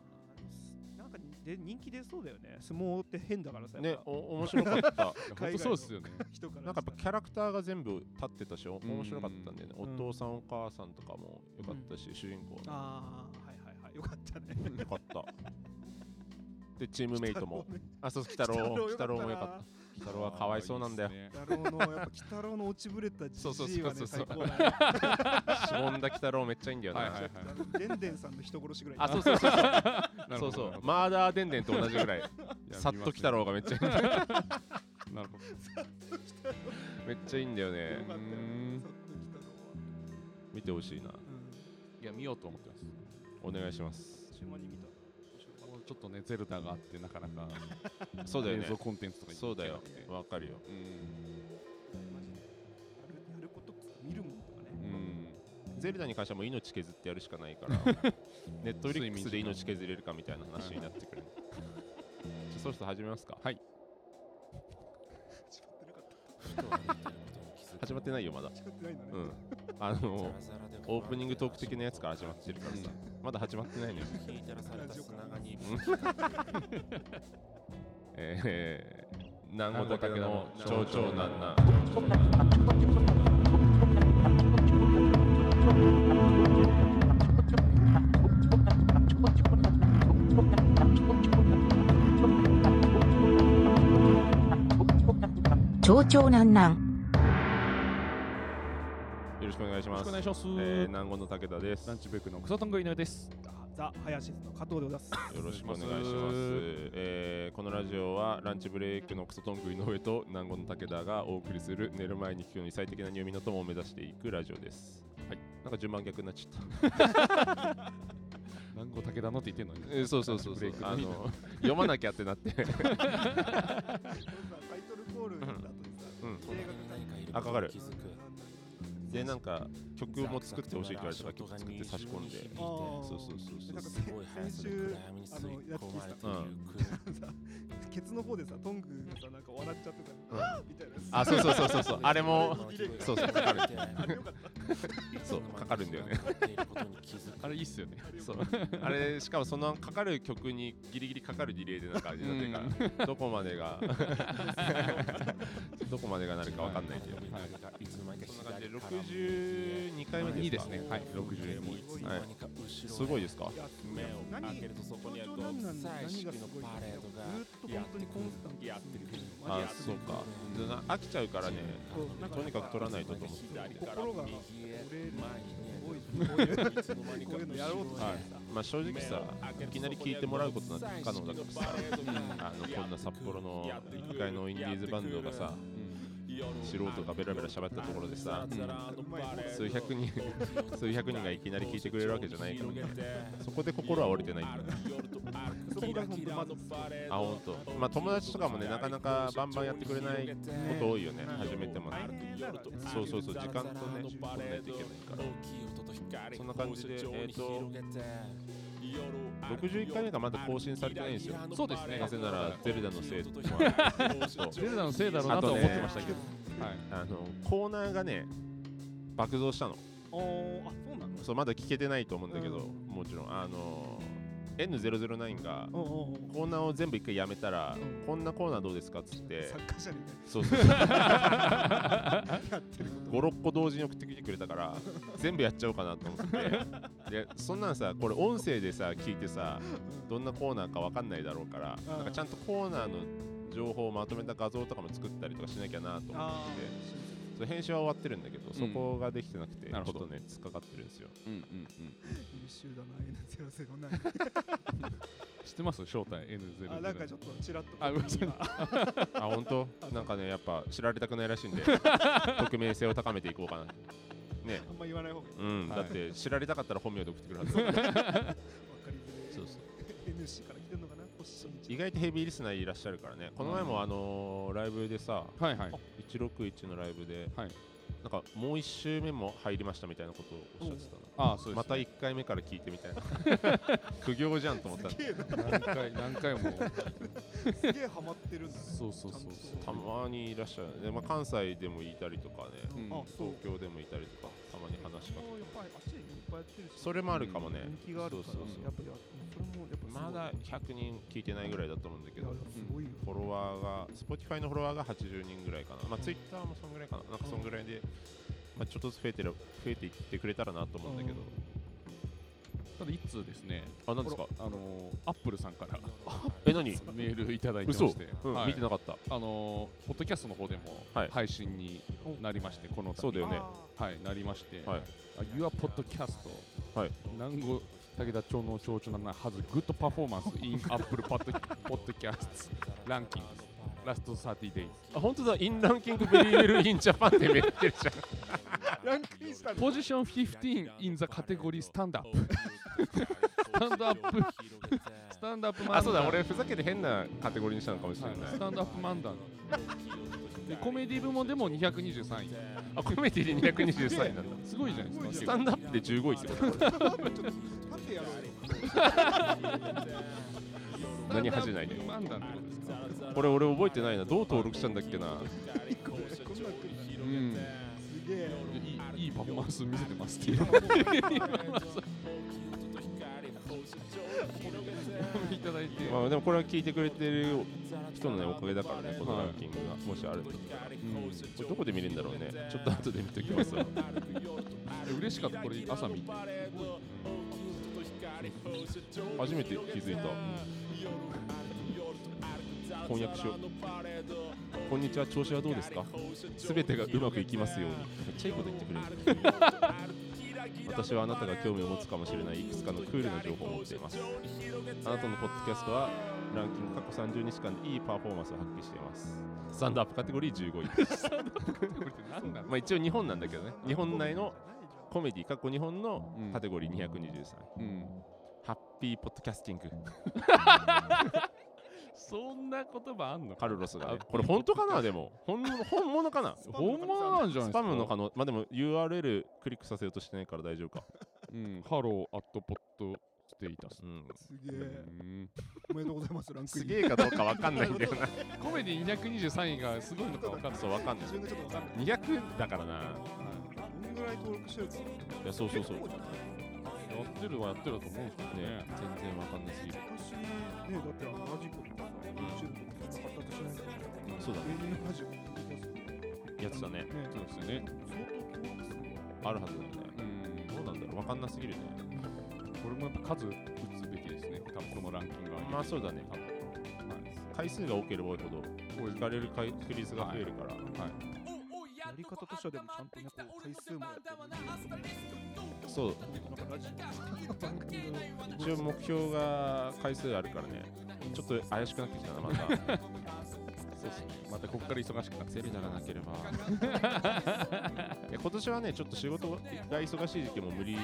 なんかで人気出そうだよね。相撲って変だからさねやっぱ。お面白かった。*laughs* 本当そうですよね。人からなんかやっぱキャラクターが全部立ってたしお面白かったんだよね。おうん。父さんお母さんとかもよかったし主人公のああはいはいはい。よかったね。よかった *laughs* でチームメイトも。鬼あそう鬼太郎鬼太郎もよかった。鬼太郎はかわいそうなんだよ。太郎のやっぱ鬼太郎の落ちぶれたじそうそうじいはねそうそう最高だね。しぼんだ鬼太郎めっちゃいいんだよなはいはいはい。でんでんさんの人殺しぐらいあそうそうそう。そうそう。そうマーダーデンデンと同じぐらい。*laughs* さっと鬼太郎がめっちゃいいんだよなるほど。めっちゃいいんだよね。よかったよ。うんさっと鬼太郎は。見てほしいな。いや見ようと思ってます。お願いします。うん島に見たちょっとねゼルダがあってなかなかそうだよね。映像コンテンツとかそうだよ。わかるよ。うん。たマジで。やるやること見るもんとかね。うん。ゼルダに関してはもう命削ってやるしかないから *laughs* ネットフリックスで命削れるかみたいな話になってくる。じゃあそろそろ始めますか。はい。*laughs* 誓ってなかった *laughs* 始まってないよまだ。誓ってないんだね。うん。あのオープニングトーク的なやつから始まってるからさ。*laughs* まだ始まってないのよ。*laughs* えー、南郷武田の長長なんなん。長々なんなん。よろしくお願いしよろますしくお願いします、えー、南郷の武田です。ランチブックの草トング井上です。ザ・ハヤシスの加藤でございます。よろしくお願いします。えーこのラジオはランチブレイクのクソトング井上と南郷の武田がお送りする寝る前に聞くのに最適な入眠の友を目指していくラジオです。はい。なんか順番逆になっちゃった。南郷武田のって言ってんのに。えーそうそうそうそう。あの読まなきゃってなって。*laughs* タイトルコールの後でさ、うん。映画があかかるでなんか曲も作ってほしいって言われたから曲作って差し込んで。あー。そうそうそうなんかそう先週あのやってきたうんさケツの方でさトングがさなんか笑っちゃってたみたいなあそうそうそうそうそう。*laughs* あれもそうそうかかるそうかかるんだよね。あれいいっすよね。そう。あれしかもそのかかる曲にギリギリかかるリレーでなんかになってるからどこまでが *laughs* どこまでがなるかわかんないけど、はい。そんな感じで62回目ですか？いいですね。はい。62はい、すごいですか？い？や何象徴なんなん何がすごい？かずーっと本当にコンスタントにあそうか飽きちゃうからねとにかく取らない？とと思って心が折れるすごい？こうい？うのやろうとしてさまあ正直さい？きなり聴い？てもらうことなんて不可能だからさあのこんな札幌の1階のインディーズバンドがさ素人がベラベラ喋ったところでさうまい数百人数百人がいきなり聴いてくれるわけじゃないからね。そこで心は折れてないんだそこが本当まずあ本当。まあ友達とかもねなかなかバンバンやってくれないこと多いよね。初めてもね。そうそうそう。時間とね取んないといけないから。そんな感じでえっ、と61回目がまだ更新されて。ないんですよそうですね。なぜならゼルダのせい *laughs* ゼルダのせいだろうなとは思ってましたけど。はい。あのコーナーがね爆増したの。おーあそうなの？そうまだ聞けてないと思うんだけど、もちろん。あの N009 がコーナーを全部一回やめたら、うん。こんなコーナーどうですかっつって。作家者にねそうそうそう。やってること56個同時に送ってきてくれたから全部やっちゃおうかなと思って。でそんなんさこれ音声でさ聞いてさどんなコーナーかわかんないだろうからん。なんかちゃんとコーナーの情報をまとめた画像とかも作ったりとかしなきゃなと思ってあそう編集は終わってるんだけど、そこができてなくてちょっなるほど。とね突っかかってるんですよ。うんうんうん。優秀だな N009 知ってます？正体 N0 あなんかちょっとちらっと。ああ本当？なんかねやっぱ知られたくないらしいんで *laughs* 匿名性を高めていこうかな。ね。あんま言わない方がいい。うん、はい。だって知られたかったら本名で送ってくるはず *laughs* わかりづらいそうそう。NC から意外とヘビーリスナーいらっしゃるからね。この前もあのーライブでさはいはい。161のライブで、はいなんかもう1周目も入りましたみたいなことをおっしゃってたの。ああそうです、ね、また1回目から聞いてみたいな。*laughs* 苦行じゃんと思った何回何回も。すげえハマってるんだね。そうそうそうそう。たまにいらっしゃる。で、まあ、関西でもいたりとかね。うん。あそう。東京でもいたりとかたまに話しかけて。やっぱいやってるしそれもあるかもね、人気があるからそうそうそう。やっぱりそれもやっぱすごいまだ100人聞いてないぐらいだと思うんだけどすごいよフォロワーが Spotify のフォロワーが80人ぐらいかな。まあ Twitter もそんぐらいかな。なんかそんぐらいで、まあ、ちょっとずつ増えてる増えていってくれたらなと思うんだけど、ただ一通ですね。あ何ですか？あのアップルさんから。え何？メールいただいてま嘘、して、うん。はい。見てなかった。あのポッドキャストの方でもはい。配信になりまして、この度。そうだよね。はいなりまして、はい。あ Your Podcast はい。南郷武田町の町長な has good performance in Apple Pod- Podcasts ranking last 30 days あ本当だ。 Is ranking very well in Japan ってめってるじゃん。*laughs* ランクインしたんだ Position 15 in the category stand up スタンドアップ。スタンドアップ。漫談あそうだ俺ふざけて変なカテゴリーにしたのかもしれない、はい。スタンドアップ漫談。でコメディ部門でも223位あコメディで223位なんだ。すごいじゃないですか。スタンドアップで15位ってこと。何恥じないこれ俺覚えてないな。どう登録したんだっけな。うん。すげえ。いいいいパフォーマンス見せてますって。い *laughs* うでもこれは聞いてくれてる人のねおかげだからねこのランキングがもしあるんだったらうんこれどこで見れるんだろうねちょっと後で見ときますわ。*laughs* 嬉しかったこれ朝見て。初めて気づいた。翻訳しよう。こんにちは調子はどうですか？*laughs* すべてがうまくいきますように。めっちゃいいこと言ってくれる *laughs* 私はあなたが興味を持つかもしれないいくつかのクールな情報を持っています。あなたのポッドキャストはランキング過去30日間でいいパフォーマンスを発揮しています。スタンドアップカテゴリー15位。*laughs* これって何なのまあ一応日本なんだけどね。日本内のコメディ過去日本のうんカテゴリー223位、うん。 Happy podcasting そんな言葉あんの？カルロスが、ね。あ、これ本当かな？でも。本物 *laughs* 本物かな？本物なんじゃないですか？スパムの可能まあでも URL クリックさせようとしてないから大丈夫か。うん、 hello at Podstatus。うん。すげえ。うん。おめでとうございますランクイン。すげえかどうかわかんないんだよな。コメディ223位がすごいのか分かんない。そうわかんない。自分でちょっとわかんない。200だからな。どんぐらい登録してるか？いやそうそうそうやってるはやってると思うんですけどね。ね。全然わかんなすぎる昔ねだってあのラジコとかさ YouTube とか発達しないからそうだね。のラジオって言ってますやつだね。ね。そうですよね。相当強力ですね。あるはずだよね。うん。どうなんだろう。わかんなすぎるね。これもやっぱ数打つべきですね。多分このランキングは。まあそうだね。多分回数が多ければ多いほど聞かれる回確率が増えるから、はい。はい。やり方としてはでもちゃんとねこう回数もやってるそう。なんかラジオ番組の一応目標が回数あるからね。ちょっと怪しくなってきたなまた。*laughs* そうですね。またここから忙しくなってゼルダがなければ今年はねちょっと仕事が忙しい時期も無理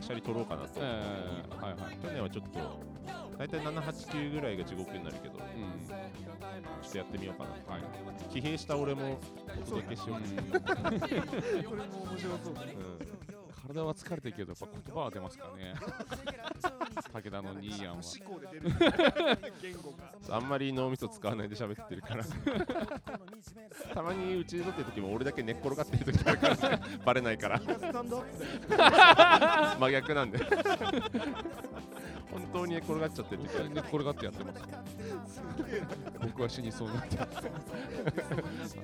しゃり取ろうかなと、えー、はいはい。去年はちょっと大体789ぐらいが地獄になるけどちょうん。っとやってみようかなはい。疲弊した俺もお届けしよう、*laughs* *laughs* これも面白そう。だね体は疲れてるけど、やっぱ言葉は出ますからね。*laughs* 武田のニーヤンは。*laughs* あんまり脳みそ使わないで喋ってるから *laughs* たまにうちで撮ってる時も俺だけ寝っ転がってる時あるからねバレないから真逆なんで本当に寝っ転がっちゃってる時ある寝っ転がってやってます。僕は死にそうになってます。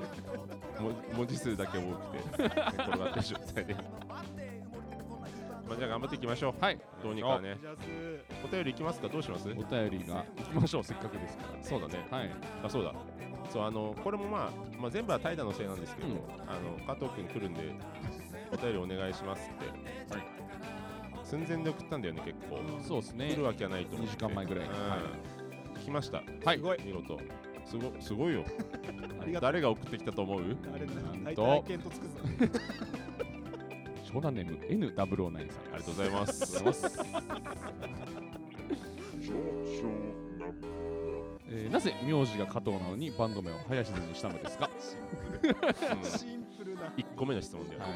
も文字数だけ多くて寝っ転がってる状態でまあじゃあ頑張っていきましょう。はい。どうにかね。お便りいきますか？どうします？お便りが行きましょう、せっかくですかそうだね。ら。はい。あそうだ。そうあのこれもまあ、まあ、全部は怠惰のせいなんですけど、うん。あの加藤君来るんでお便りお願いしますって、はい。寸前で送ったんだよね結構、そうですね。来る。わけはないと思って。2時間前ぐらい。うん。は来ました。はい。すごい。見事。すごすごいよ。*laughs* ありがとう。誰が送ってきたと思う？あれなんと。体見当つくぞ湘南ネーム N009 さん。ありがとうございます。ありがとうございます。えーなぜ名字が加藤なのにバンド名を林津にしたのですか？うんシンプルな。1個目の質問だよ、はい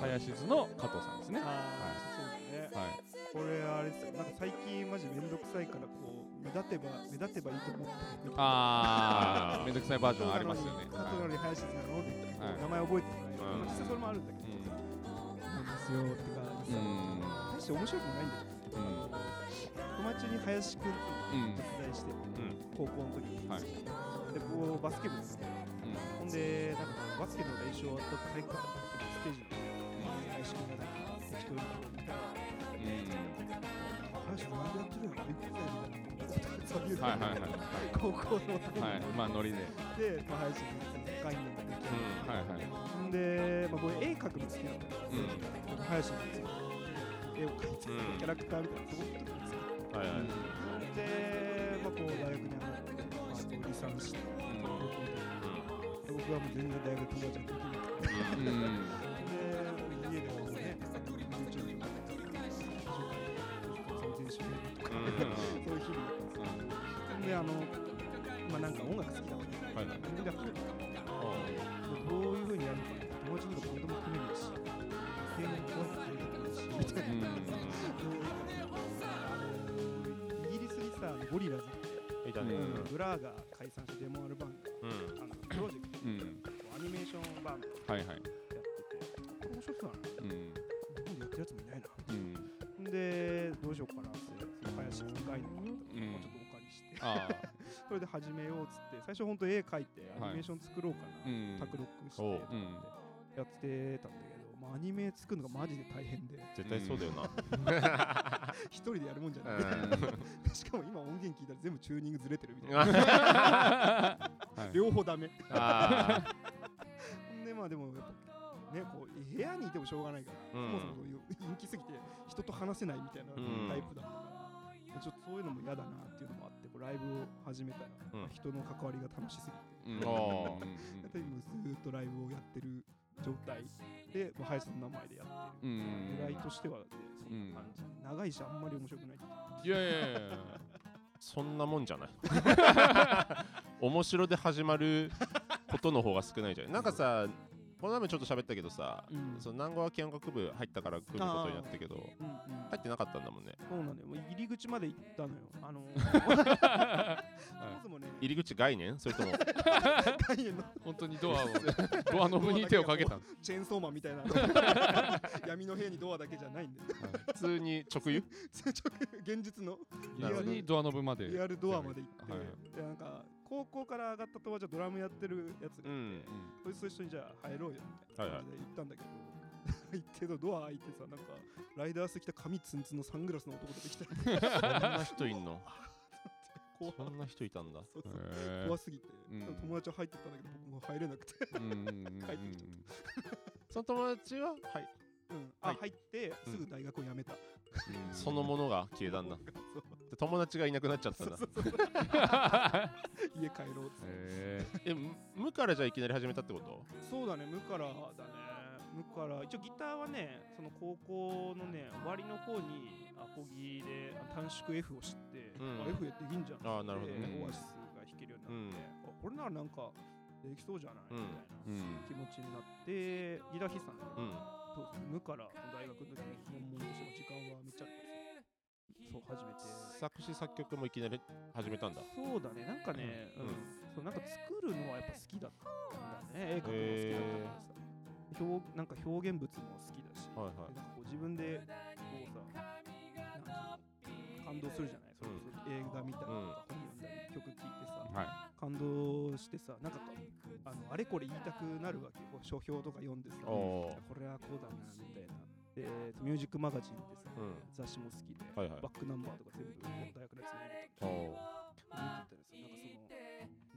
林津の加藤さんですね。ああそうだね。はい。これあれですよ。なんか最近マジめんどくさいからこう目立てば目立てばいいと思ってあー、あーめんどくさいバージョンありますよね。加藤なのに林なの？って言ったらはい。名前覚えてもらえる。うん。まあ実際それもあるんだけどよって感じでさうん。大して面白くもないんだけどうん。友達に林くんっていうのを手伝いしてうん高校の時にはいでこうバスケ部ですよほんでなんかバスケの練習終わった後体育館のステージで林くんがなんか適当にこうみたいな林くんなんでやってるのびっくりだよみたいなそういうはいはいはいはい。高校の男の子はい。まあ、ノリで。で、まあ、林くんの概念ができてうんはいはい。で、まあ、僕絵描くの好きなんだけど、うん。林くんに絵を描いて、うん。キャラクターみたいなところとか作ってはいはい、で、まあ、こう大学に上がって、まあ、こう離散して、高校で。で僕はもう全然大学友達ができなくて、うん。うん。で、家でもね、YouTube とか、全然しないとか、うんそういう日々だったん。ですよで、あの、まあ、なんか音楽好きだから、はいはい。でラーが解散してデモアルバムうんあのプロジェクト、うん。アニメーションバンドやはいはい。ってて、これ面白そうだな。うん。やってるやつもいないな。うん。んで、どうしようかなって、林君概念をうんもうちょっとお借りして。*laughs* それで始めようっつって、最初本当絵描いてアニメーション作ろうかな、うん。卓録してとかってやってたんだけど、まあ、アニメ作るのがマジで大変で、絶対そうだよな、*laughs* 一人でやるもんじゃない。うん。*laughs* しかも今音源聞いたら全部チューニングずれてるみたいな。はい *laughs* 両方ダメ。でまあでもやっぱねこう部屋にいてもしょうがないから、うん。そもそもそういう人気すぎて人と話せないみたいなうん。タイプだったから、ちょっとそういうのも嫌だなっていうのもあってこうライブを始めたら、うん。人の関わりが楽しすぎて、うん。ずーっとライブをやってる状態で、まあ、林さんの名前でやってる。うん。狙いとしてはでそんな感じ、長いしあんまり面白くないいういやいやいや。*laughs* そんなもんじゃない *laughs* 面白で始まることの方が少ないじゃんなんかさこの前もちょっと喋ったけどさ、うん。その南郷は見学部入ったから来ることになったけどうんうん。入ってなかったんだもんね。そうなんだよ。もう入り口まで行ったのよ。あの入り口概念？それとも？概念の。本当にドアをドアノブに手をかけたの。チェーンソーマンみたいな。*laughs* 闇の部屋にドアだけじゃないんで普通に直輸？現実の。なるほど。にドアノブまで。リアルドアまで行って、はい。でなんか高校から上がった友達はドラムやってるやつがいて、うんそいつと一緒にじゃあ入ろうよみたいな感じで行ったんだけど、入ってるドア開いてさなんかライダース着た髪ツンツンのサングラスの男とか来てそんな人いんの？*laughs* 怖そんな人いたんだ。そうそう。怖すぎて、うん。友達は入ってったんだけど僕も入れなくて、うんうんうんうん。帰ってきちゃその友達は？はい。うん、あ、はい。入ってすぐ大学を辞めた、うん。そのものが消えたんだ *laughs* そうで友達がいなくなっちゃったんだ。*laughs* 家帰ろうっつって。へえむ無からじゃあいきなり始めたってこと？そうだね無からだね。無から。一応ギターはねその高校のね終わりの方にアコギであ短縮 F を知って、うん。あ F できんじゃんあーなるほどね。でオアシスが弾けるようになって、あこれならなんかできそうじゃない、うん。みたいなうん。気持ちになってギター弾いてたんだけど、うん無から大学の時に悶々と時間はめっちゃあったからさそう初めて作詞作曲もいきなり始めたんだ。そうだね、なんかね、ううん。ん、そうなんか作るのはやっぱ好きだったんだね、絵描くの好きだったからさ。表なんか表現物も好きだし、はいはい。でなんかこう自分でこうさ、感動するじゃない、それこそ映画見たりとか、本読んだり、曲聴いてさ、は感動してさ、なんかあのあれこれ言いたくなるわけよ、書評とか読んでさ、これはこうだなみたいな。で、ミュージックマガジンってさ、うん。雑誌も好きで、はいはい。バックナンバーとか全部大学のやつで見てたおー。見てたんです。よ。なんかその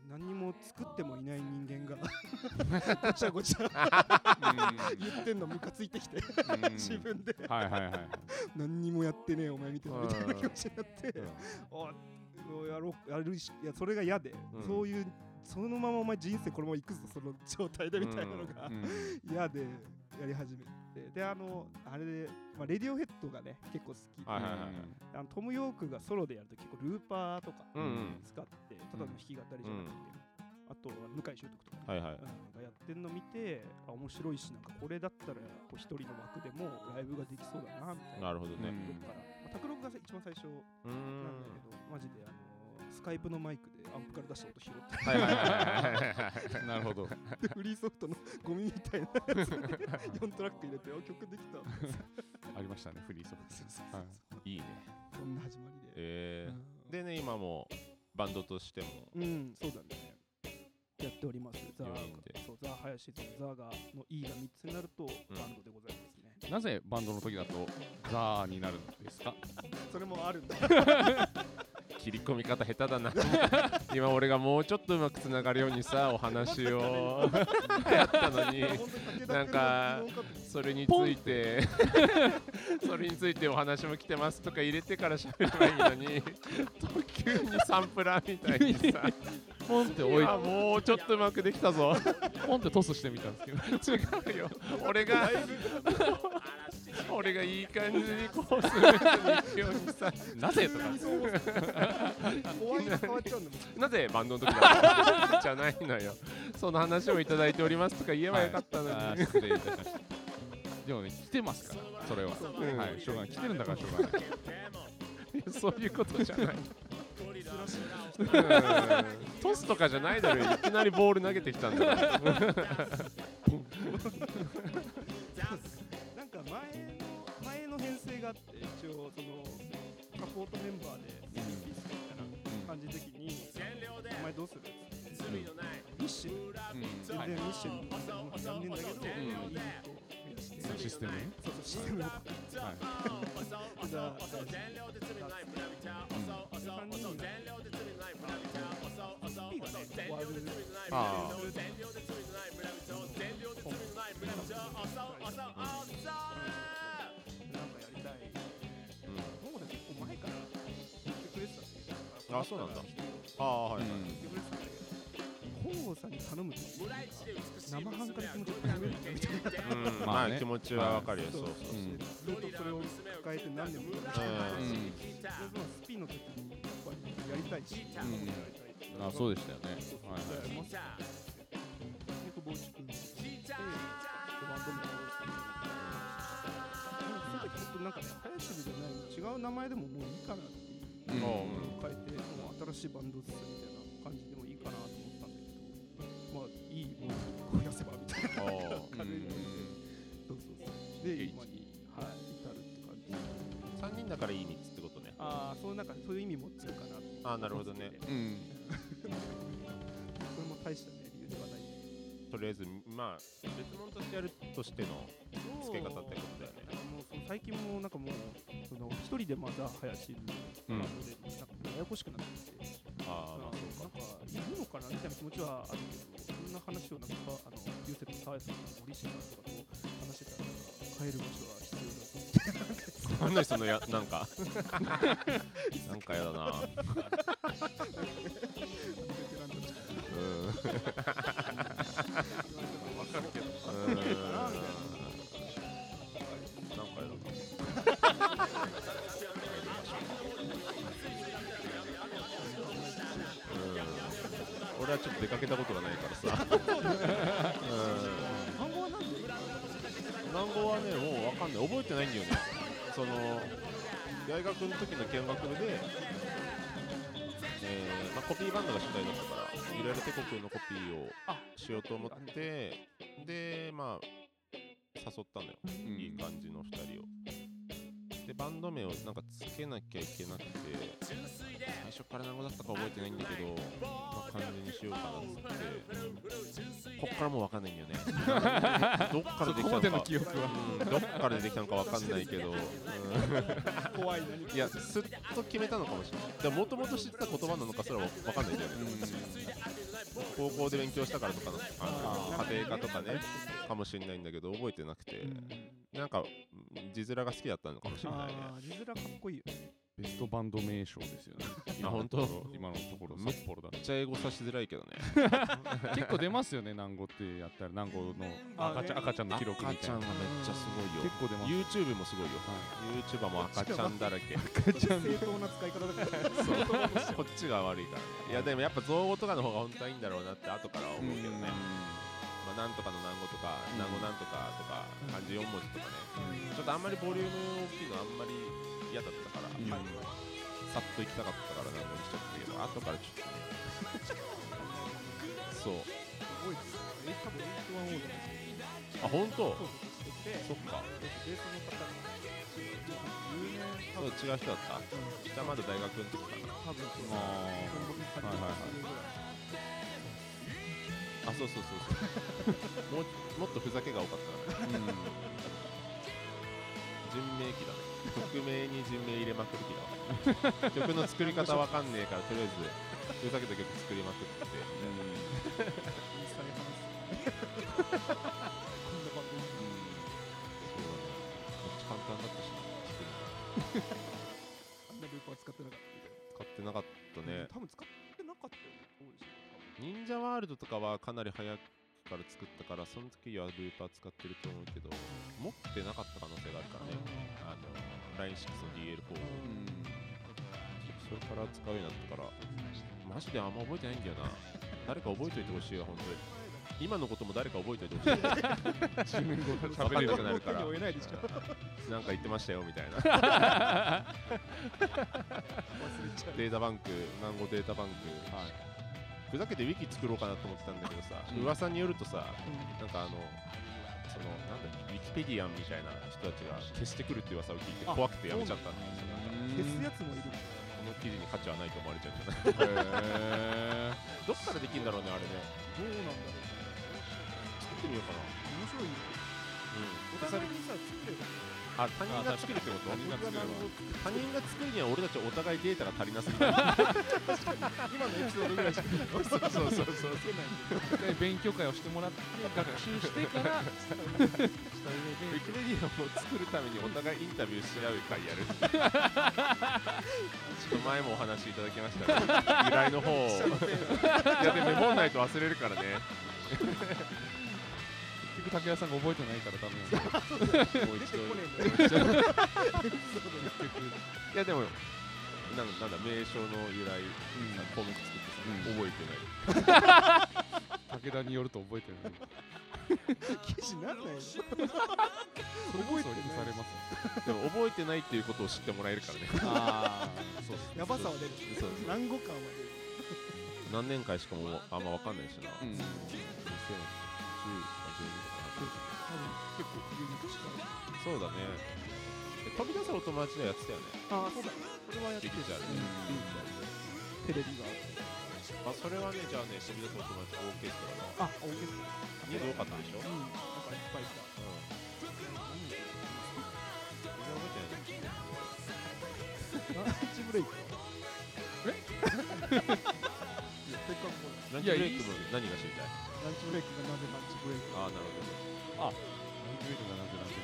何にも作ってもいない人間が *laughs* ごちゃごちゃい言ってんのムカついてきてうん。自分で。はいはいはい何にもやってねえお前みたいなみたいな気持ちになってうん。おやろうやるしいやそれが嫌で、うん。そういうそのままお前人生このまま行くぞその状態でみたいなのがうん。嫌でやり始めてであのあれで、まあ、レディオヘッドがね結構好きで、はいはいはいはい。あのトム・ヨークがソロでやると結構ルーパーとかうんうん。使って、ただの弾き語りじゃなくて、あとは向井秀徳とか、はいはいうん。がやってんの見てあ面白いしなんかこれだったら一人の枠でもライブができそうだなみたいな。なるほどね。うんとこから、まあ、卓録が一番最初なんだけど、マジであのスカイプのマイクでアンプから出した音拾ってなるほど。でフリーソフトのゴミみたいなやつ。4トラック入れてあ曲できた。ありましたねフリーソフト。はい。いいね。そんな始まりで、えうん。ー、でね今もバンドとしても。うん、そうだね。やっております。ザーそうザー林とザーガーの E が3つになるとバンドでございますね。なぜバンドの時だとザーになるんですか？それもあるんだ。*laughs* 切り込み方下手だな。*laughs* 今俺がもうちょっとうまくつながるようにさお話を。やったのに。なんかそれについて。それについてお話も来てますとか入れてから喋ればいいのに。急にサンプラーみたいにさ。ポンって置いあもうちょっとうまくできたぞ。ポンってトスしてみたんですけど。違うよ。俺が俺がいい感じにこうスムーズにいくようにさなぜとか。怖いの変わっちゃうんだもん。なぜバンドの時だったじゃないのよ。その話をいただいておりますとか言えばよかったのに、はい。失礼いたしました。でもね来てますからそれは、ん。はい。しょうがない。来てるんだからしょうがない。そういうことじゃない。トスとかじゃないだろいきなりボール投げてきたんだから。なんか前があって一応そのサポートメンバーでピースみたいな感じの時にお前どうする？ってミッシェル全然ミッシェルもやんねえんだけど、いいとシステムねそうそう。システムをはいじゃあじゃあじゃあ3人が P がね終わるあああそうなんだ。ああはいはい、本郷さん。に頼むと生半可な気持ちで頼めるみたいなうんままあねあ気持ちはわかるよ、そうそううんずっとそれを抱えて何年もやってうんでそのスピンの時にやっぱりやりたいし、んやりたいあそうでしたよねそうそうはいはいでまさに久保内君でバンド名をその時本当なんかねハヤシルじゃない違う名前でももういいかなっていううん。変えてもう新しいバンドですみたいな感じでもいいかなと思ったん。だけどまあいいもう増やせばみたいなあ感じでそうそうそうで今にはい至るって感じあ3人だからいい3つってことねああそういうなん。かそういう意味も強いかなああなるほどねうん。これも大したね理由ではないとりあえずまあ別物としてやるとしての付け方ってことだよね最近もなん。かもうその一人でまだ林るうん。なん。かややこしくなってきて、ああまあなんかいるのかなみたいな気持ちはあるけどそんな話をなんかあのユーセット澤さんとか森下さんとかと話してたら帰る場所は必要だと。そう何そのやなんか。なんかやだな。うん。わかるけどうん。*laughs* なんかやかけたことがないからさ。うん。単語はなん。で南語はねもうわかんない。覚えてないんだよね。その大学の時の見学部で、えーまあ、コピーバンドが主体だったからいろいろ帝国のコピーをしようと思ってでまあ誘ったのよ、ん。いい感じの2人をでバンド名をなんかつけなきゃいけなくて最初から何語だったか覚えてないんだけど、まあ、感じにしようかなっつって。こっからもう分かんないんだよね。*laughs* どっからできたのか。うんどっからできたのか分かんないけど、*laughs* うん怖い何いや、すっと決めたのかもしれない。でも、もともと知った言葉なのかすらわ分かんないんだよね。高校で勉強したからとかのあの家庭科とかね、かもしれないんだけど、覚えてなくて、なん。か、うん字面が好きだったのかもしれないね。ああ字面かっこいいよねベストバンド名称ですよね *laughs* あ本当？今のところめっ札幌だめっちゃ英語さしづらいけどね。*laughs* 結構出ますよね南語ってやったら南語の赤ちゃんあね赤ちゃんの記録みたいな赤ちゃんがめっちゃすごいよ。結構出ます YouTube もすごいよ。は YouTuber も赤ちゃんだらけ。赤ちゃん正当な使い方だからこっちが悪いからね。いや、でもやっぱ造語とかの方が本当はいいんだろうなって後からは思うけどね。まあ、なんとかの南語とか、うん。南語なんとかとか、漢字4文字とかね、ちょっとあんまりボリューム大きいのあんまり嫌だったから、うん。さっと行きたかったから南語にしちゃったけど、後からちょっとね、そう、すごいですえ多分8-1-0じゃないあ、本当そっか、ベースの方そう分違う人だった。じゃあまだ大学の時かな。多分そうあそのはいはいはいあ、そうそうそうそう。*laughs* もうもっとふざけが多かったからね。人名機だね。曲名に人名入れまくる気だわ。曲の作り方わかんねえから、とりあえず、ふざけた曲作りまくって。インスタに話すこんなバンドそうだね。めっちゃ簡単だったしな、作るの。あんなルーパー使ってなかったみたいな使ってなかったね。多分使ってなかったよね忍者ワールドとかはかなり早くから作ったから、その時はルーパー使ってると思うけど、持ってなかった可能性があるからね。あの、LINE6 の DL4 を。それから使うようになったから、マジであんま覚えてないんだよな。*laughs* 誰か覚えておいてほしいわ、本当に。今のことも誰か覚えておいてほしい。自分語がわかんなくなるからなんか言ってましたよみたいな。*laughs* データバンク、南語データバンク。ふざけてウィキ作ろうかなと思ってたんだけどさ、うん噂によるとさ、なんかあの、その、なんだウィキペディアンみたいな人たちが消してくるって噂を聞いて、あ怖くてやめちゃったんですよ。なんか消すやつもいるんだこの記事に価値はないと思われちゃうんじゃないへ *laughs* どっからできるんだろうね、あれね。どうなんだろう作ってみようかな。面白い。お互いにさ作ればあ、他人が作るってこと？他人が作れば他人が作るには俺たちお互いデータが足りなすぎる。今のエピソードぐらいしかそう *laughs* そうそうそう。一回勉強会をしてもらって学習してからした上ウでィキペディアを作るためにお互いインタビューし合う会やる。*laughs* ちょっと前もお話しいただきましたが、由来の方を。*laughs* いやでもメモんないと忘れるからね。武田さんが覚えてないからダメなんですよもう一度。いやでもなんなんだ名称の由来、うん。項目作ってさ、うん。覚えてない。武田によると覚えてるね。*laughs* 記事なんないの？それこそ許されますでも覚えてないっていうことを知ってもらえるからね。ああそうやばさは出る。そう何語感は出る。何年間しかもあんま分かんないしな、うん。2010か12とか結構ユニークしたなそうだね。え飛び出すお友達でやってたよね。ああそうだそれはやってるビリジャーでうんテレビがあそれはねじゃあね飛び出すお友達オーケストラがあオーケストラ。人数多かったでしょ、うんなんかい？っぱい？い？た全然覚えてない？ランチブレイクえランチブレイクも何が知りたい？ランチブレイクがなぜランチブレイクああなるほどランチブレイクがなぜなん。で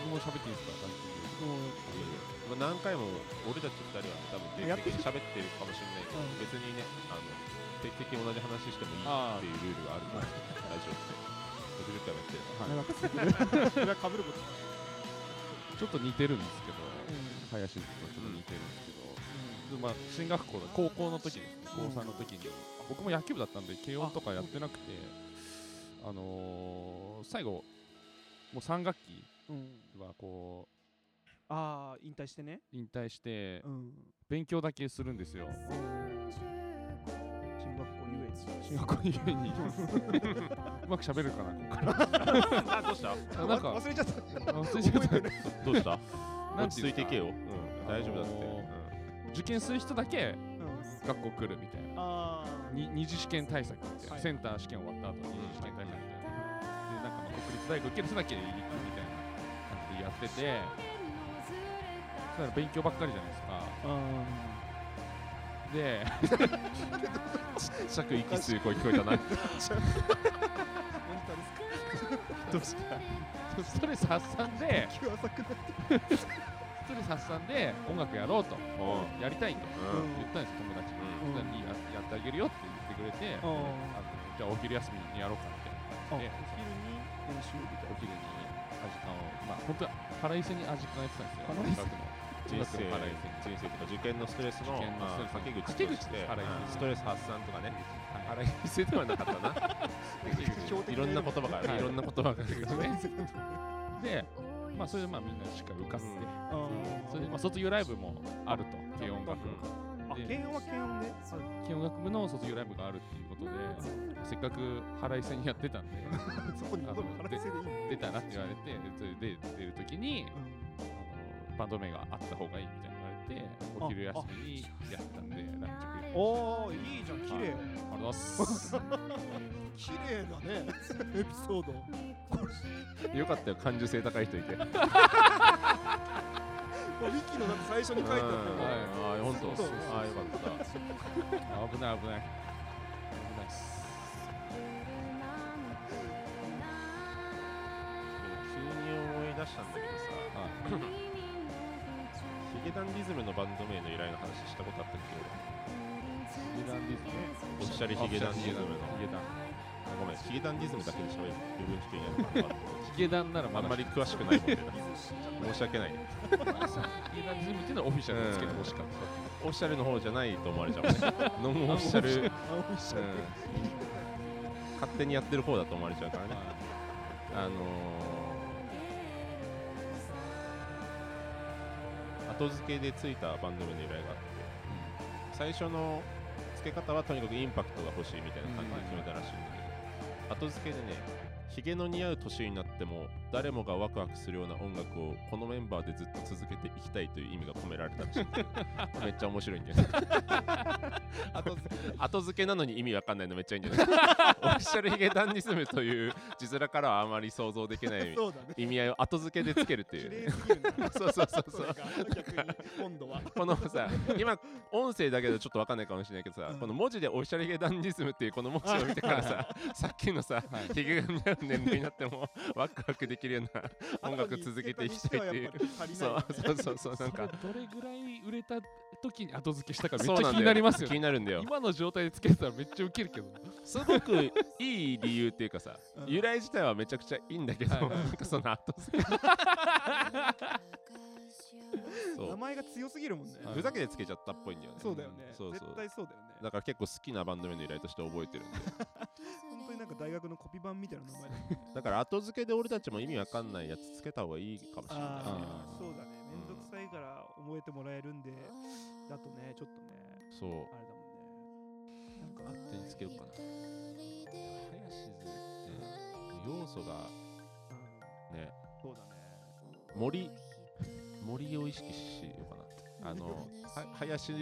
僕も喋っていいですか？ランチブレイクもうまあ、何回も俺たち2人はね多分定期的に喋ってるかもしれないけど、うん。別にねあの定期的に同じ話してもいいっていうルールがあるからラジオって60回もやってるから長く続けるそれはかぶることちょっと似てるん。ですけどうん。林とちょっと似てるん。ですけど、でまあ進学校だ高校の時に高3の時に、僕も野球部だったん。で軽音とかやってなくてあのー、最後もう3学期うん。はこああ引退してね。う引退してうん。勉強だけするんですよ。進学校ゆえに進学校ゆえにうまく喋るかなここから。あどうした？あなんか忘れちゃった。忘れちゃった。どうした？落ち着いていけよ、うん、大丈夫だって、あの受験する人だけうん。学校来るみたいな。二次試験対策みたいな、はい。センター試験終わった後に二次試験対策国立大学受ける人だけ行くみたいな感じでやっててそしたら勉強ばっかりじゃないですか。あでちっちゃく息する声聞こえたな。*laughs* どうした？ストレス発散で *laughs* ストレス発散で音楽やろうと。おうやりたいと。うん。言ったんですよ友達に、うんややってあげるよって言ってくれて、ああのじゃあお昼休みにやろうかみたいなあで昼に練習みたいお昼にアジカンをまあ本当は腹いせにアジカンやってたんですよ。人生の腹いせに人生とか受験のストレスの受験のストレスまあはけ口はけ口としてストレス発散とかねはい腹いせではなかったないろんな言葉がある、はいい、ろんな言葉があるけどねでまあそれでまあみんなしっかり受かって、あそれでまあ卒業ライブもあると軽音楽部あで軽音は軽音で。軽音楽部の卒業ライブがあるっていうことでせっかく腹いせにやってたんで *laughs* そこに戻る腹いせでいい。の出たらって言われてでそれで出る時にあのバンド名があった方がいいみたいな言われてお昼休みにやったんでランチブレイクおおいいじゃん綺麗。ありがとうございます。綺麗だね *laughs* エピソード。よかったよ感受性高い人いて。*laughs* ウィキのだって最初に書いてあったよ。うん。ねああ本当危ない危ない。危ないっす。急に思い出したんだけどさはい。ヒゲダンディズムのバンド名の由来の話したことあったっけヒゲダンディズム？オフィシャルヒゲダンディズムの。ヒゲダン。俺ごめん。ヒゲダンディズムだけで喋る。部分危険やるから。ヒゲダンならあんまり詳しくないもんで申し訳ない。ねヒゲダンディズムっていうのはオフィシャルでつけてほしかったオフィシャルの方じゃないと思われちゃう。ねノンオフィシャル、勝手にやってる方だと思われちゃうからね。あのー、後付けでついたバンド名の由来があって最初の付け方はとにかくインパクトが欲しいみたいな感じで決めたらしいんだけど、後付けでねヒゲの似合う年になっても誰もがワクワクするような音楽をこのメンバーでずっと続けていきたいという意味が込められたらしい。ん *laughs* でめっちゃ面白いんだよね。後 *laughs* 付後付けなのに意味わかんないのめっちゃいいんじゃない？オフィシャルヒゲダンディズムという字面からはあまり想像できない意味合いを後付けでつけるっていう。ね、そうそうそうそう。今度はこのさ今音声だけどちょっとわかんないかもしれないけどさ、うんこの文字でオフィシャルヒゲダンディズムっていうこの文字を見てからささっきのさ、はい。ヒゲが似合う何 *laughs* 年後になっても *laughs* ワクワクできるような音楽続けていきたいって。いうそうそうそうそうなんか。どれぐらい売れた時に後付けしたかめっちゃ気になりますよ気になるんだよ。今の状態でつけてたらめっちゃウケるけど。すごくいい理由っていうかさ、うん。由来自体はめちゃくちゃいいんだけど、はい。なんかその後付け *laughs* 名前が強すぎるもんね。はいふざけてつけちゃったっぽいんだよね。そうだよね。そうそう。絶対そうだよね。だから結構好きなバンド名の由来として覚えてるんで本当になんか大学のコピー版みたいな名前だね。だから後付けで俺たちも意味わかんないやつつけた方がいいかもしれないね。そうだね。めんどくさいから覚えてもらえるんでだとねちょっとね。そう。あれだもんね。なんかあっ手につけようかな。林図って要素がうん。ね。そうだね。森森を意識しようかなあのは林図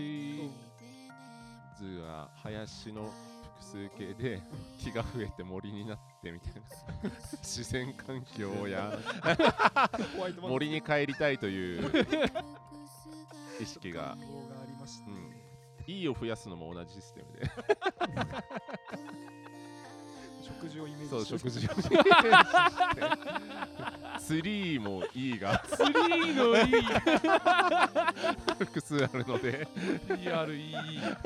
が林の複数形で木が増えて森になってみたいな。自然環境や森に帰りたいという意識が、うん、いいを増やすのも同じシステムで *laughs* 食事をイメージそうして食事を。*laughs* ツリーもいいが。ツリーのいい。複数あるので。PRE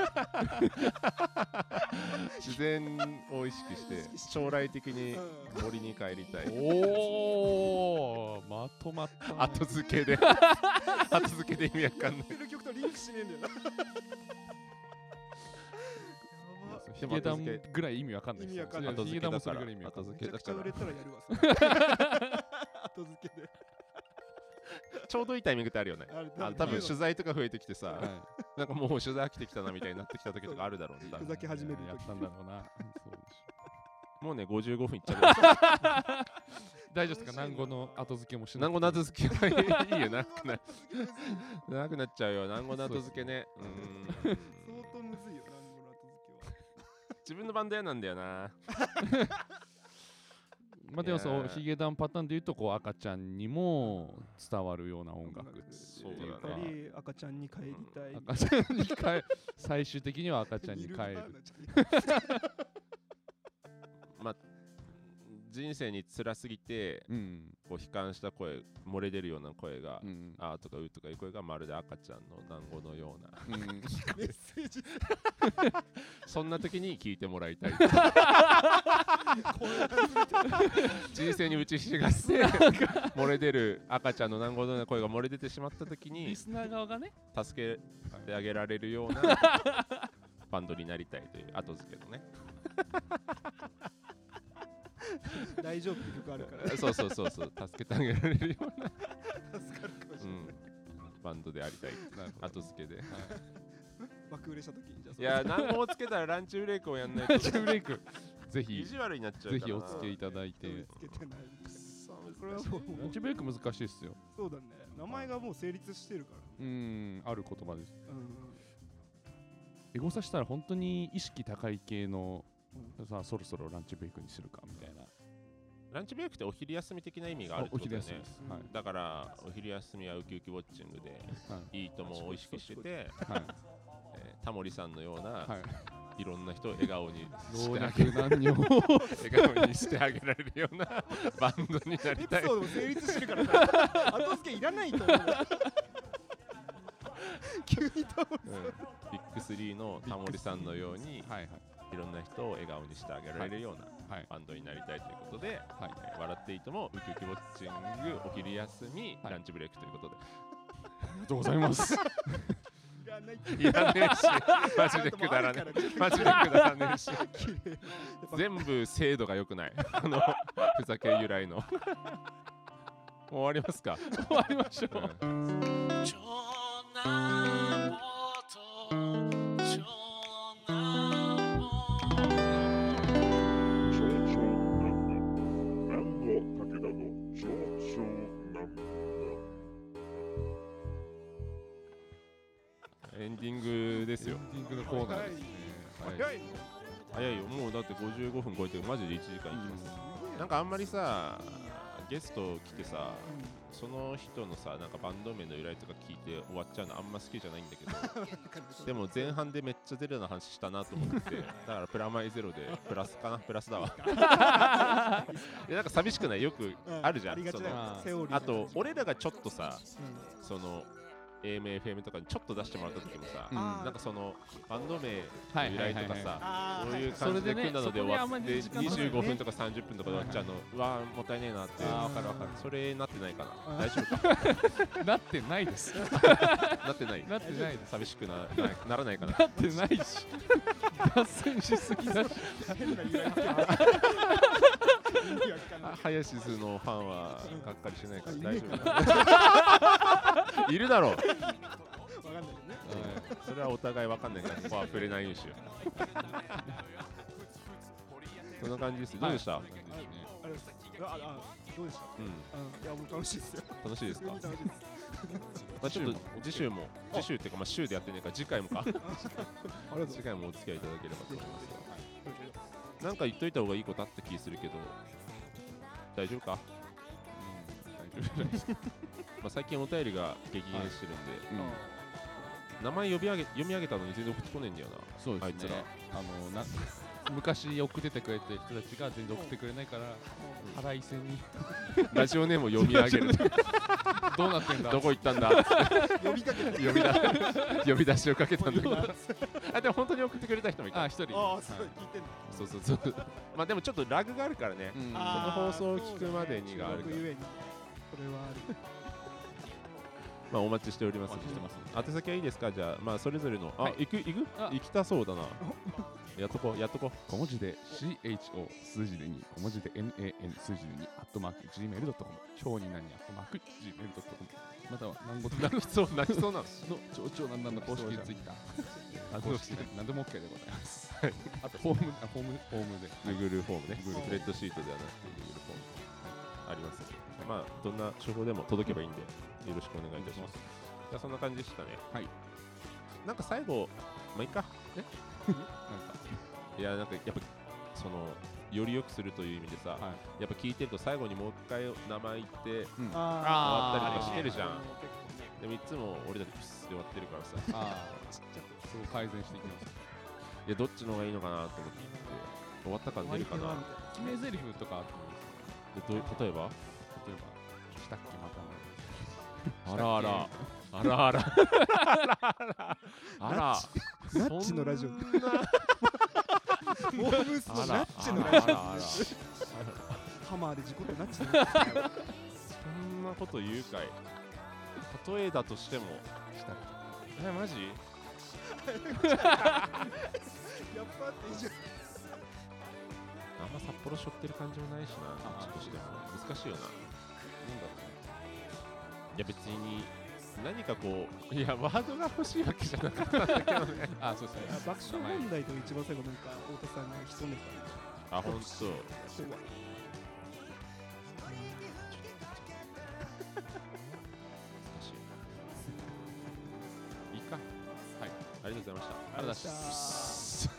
自然を意識して将来的にうん。森に帰りたい。おおまとまったな後付けで。*laughs* 後付けで意味わかんないやってる曲とリンクしねえんだよなやばヒゲダンぐらい意味わかんないですよ。意味わかんない。ヒゲダンもそれぐらい意味わかんない。後付けだから。めちゃくちゃ売れたらやるわ後付けで。*laughs* ちょうどいいタイミングってあるよね。あれあ多分取材とか増えてきてさはなんかもう取材飽きてきたなみたいになってきた時とかあるだろうね。多 *laughs* ふ分ざけ始める時。やったんだろうな。*laughs* そうでしょ。もうね55分いっちゃう大丈夫ですか？南語の後付けもしな南語の後付付けはいいよ。なくな長くなっちゃうよ。南語の後付けね。うーん自分のバンド嫌なんだよな。*laughs* まあでもそいうヒゲダンパターンで言うとこう赤ちゃんにも伝わるような音楽ってそういうかだね。やっぱり赤ちゃんに帰りたい。赤ちゃんに帰最終的には赤ちゃんに帰る。まあ人生に辛すぎてうん。こう悲観した声漏れ出るような声が、うん。あーとかうとかいう声がまるで赤ちゃんの団子のような。うん。メッセージそんな時に聞いてもらいたい。人生に打ちひしがって漏れ出る赤ちゃんの団子のような声が漏れ出てしまった時にリスナー側がね。助けてあげられるようなバンドになりたいという後付けのね *laughs* 大丈夫って曲あるから。そうそうそうそう。助けてあげられるような、*laughs* 助かるかもしれない。うん、バンドでありたい。後付けで。爆売れした時にじゃあ。いや何もつけたらランチブレイクをやんないと。ランチブレイク。ぜひ意地悪になっちゃうぜからひお付けいただいて。つけてないこれはもう。ランチブレイク難しいっすよ。そうだね。名前がもう成立してるから。うん。ある言葉です。うん。エゴサしたら本当に意識高い系のさあそろそろランチブレイクにするかみたいな。ランチブレイクってお昼休み的な意味があるっておことだよね。だからお昼休みはウキウキウォッチングではい。いいともを意識してて、はい。*laughs* えータモリさんのような、はい。い、ろんな人を笑顔にし老てあげ笑顔にしてあげられるような *laughs* バンドになエりたい。ピソードも成立してるからさ。*laughs* 後付けいらないと思う。急に倒れうん。ビッグスリーのタモリさんのようにはいはいいろんな人を笑顔にしてあげられるようなはい。バンドになりたいということで、はい。えー笑っていいともウキウキウォッチングお昼休み、はい。ランチブレイクということで。ありがとうございます。いらないって。いらねえし。マジでくだらねえ。マジでくだらねえし。*laughs* 全部精度が良くない。あの *laughs* ふざけ由来の。*laughs* もう終わりますか？終わりましょうディングですよ。エンディングのコーナーですね。早い。早いよ。もうだって55分超えてマジで1時間いきます。なんかあんまりさゲスト来てさその人のさなんかバンド名の由来とか聞いて終わっちゃうのあんま好きじゃないんだけど。*laughs* でも前半でめっちゃゼロな話したなと思って *laughs* だからプラマイゼロでプラスかなプラスだわ。いや *laughs* なんか寂しくない？よくあるじゃん。ありがちだよそのあと俺らがちょっとさうん。その AMFM とかにちょっと出してもらった時もさ、うん。なんかそのバンド名はいの由来とかさ、あーそういう感じで組んだので終わって、そこにあんまり時間がないね。25分とか30分とかで終わっちゃうの、うわーもったいねえなってあーわかるわかる。それなってないかな。うん大丈夫か？*laughs* なってないです。*laughs* なってない。なってないです。寂しくななならないかな。なってないし。脱線しすぎだしハヤシスのファンはがっかりしないからうん大丈夫。かいるだろう。わかん。ないねそれはお互いわかんないからここは触れないようにしよう。そんな感じです。どうでした、どうでした？うん。うんいやもう楽しいです。よ楽しいですか？まあ、ちょっと次週も次週っていうかまあ週でやってねえから次回もか。次回もお付き合いいただければと思いますなんか言っといた方がいいことあった気するけど。大丈夫か、大丈夫。*laughs* まあ、最近お便りが激減してるんで、うん。名前呼び上げ読み上げたのに全然送ってこねえんだよな。そうですね。あいつら。あのな昔送っててくれてる人たちが全然送ってくれないから腹いせに。ラジオネームを読み上げる。*laughs* どうなってんだ？どこ行ったんだ？呼びかけて呼び出 *laughs* 呼び出しをかけたんだけど。あでも本当に送ってくれた人もいた。あ一人。ああすごい聞いてんの。そうそうそう。まあでもちょっとラグがあるからね、うん。あーその放送を聞くまでにがあるから。ね。中国ゆえに。それはあるまあお待ちしております。お待ちしてます。宛先はいいですか？じゃあまあそれぞれの。あ、はい。行く？行く？あ。行きたそうだな *laughs* やっとこうやっとこ小文字で CHO 数字で2小文字で NAN 数字で2アットマーク Gmail.com 超に何アットマーク Gmail.com または南国う。泣きそう。泣きそうなの。の超超なんなんの公式ツイッター。あ公式で何でも OK でございます。あとホームあホームホームで Google フォーム。ね Google スプレッドシートではなくて Google フォームありますのでまあどんな手法でも届けばいいんでよろしくお願いいたします。じゃあそんな感じでしたね。はい。なんか最後まあいいかなんかいやなんかやっぱそのより良くするという意味でさ、はい。やっぱ聞いてると最後にもう一回名前言ってうん。あ終わったりとかしてるじゃん。でもいつも俺たちプスで終わってるからさ。ああそう改善していきます。いやどっちの方がいいのかなと思って。終わった感出るかな。決め台詞とかあってもいいですでどう例えば？例えばしたっけまた。あらあら *laughs* あらあら。あらナッチのラジオ。モームスのあらナッチのあラジらあらあら。オハマーで事故ってナッチのラジオやそんなこと言うかい。例えだとしても。したっえマジっぱっていいじゃん。あんま札幌しょってる感じもないしな。あこっちとしても。難しいよな。けなんだろう。ねいや別に何かこういやワードが欲しいわけじゃなかったんだけどね。あそうですね爆笑問題と一番最後なんか太田さんが潜んでたあ本当。そう。いいか。はい。ありがとうございました。ありがとうございました。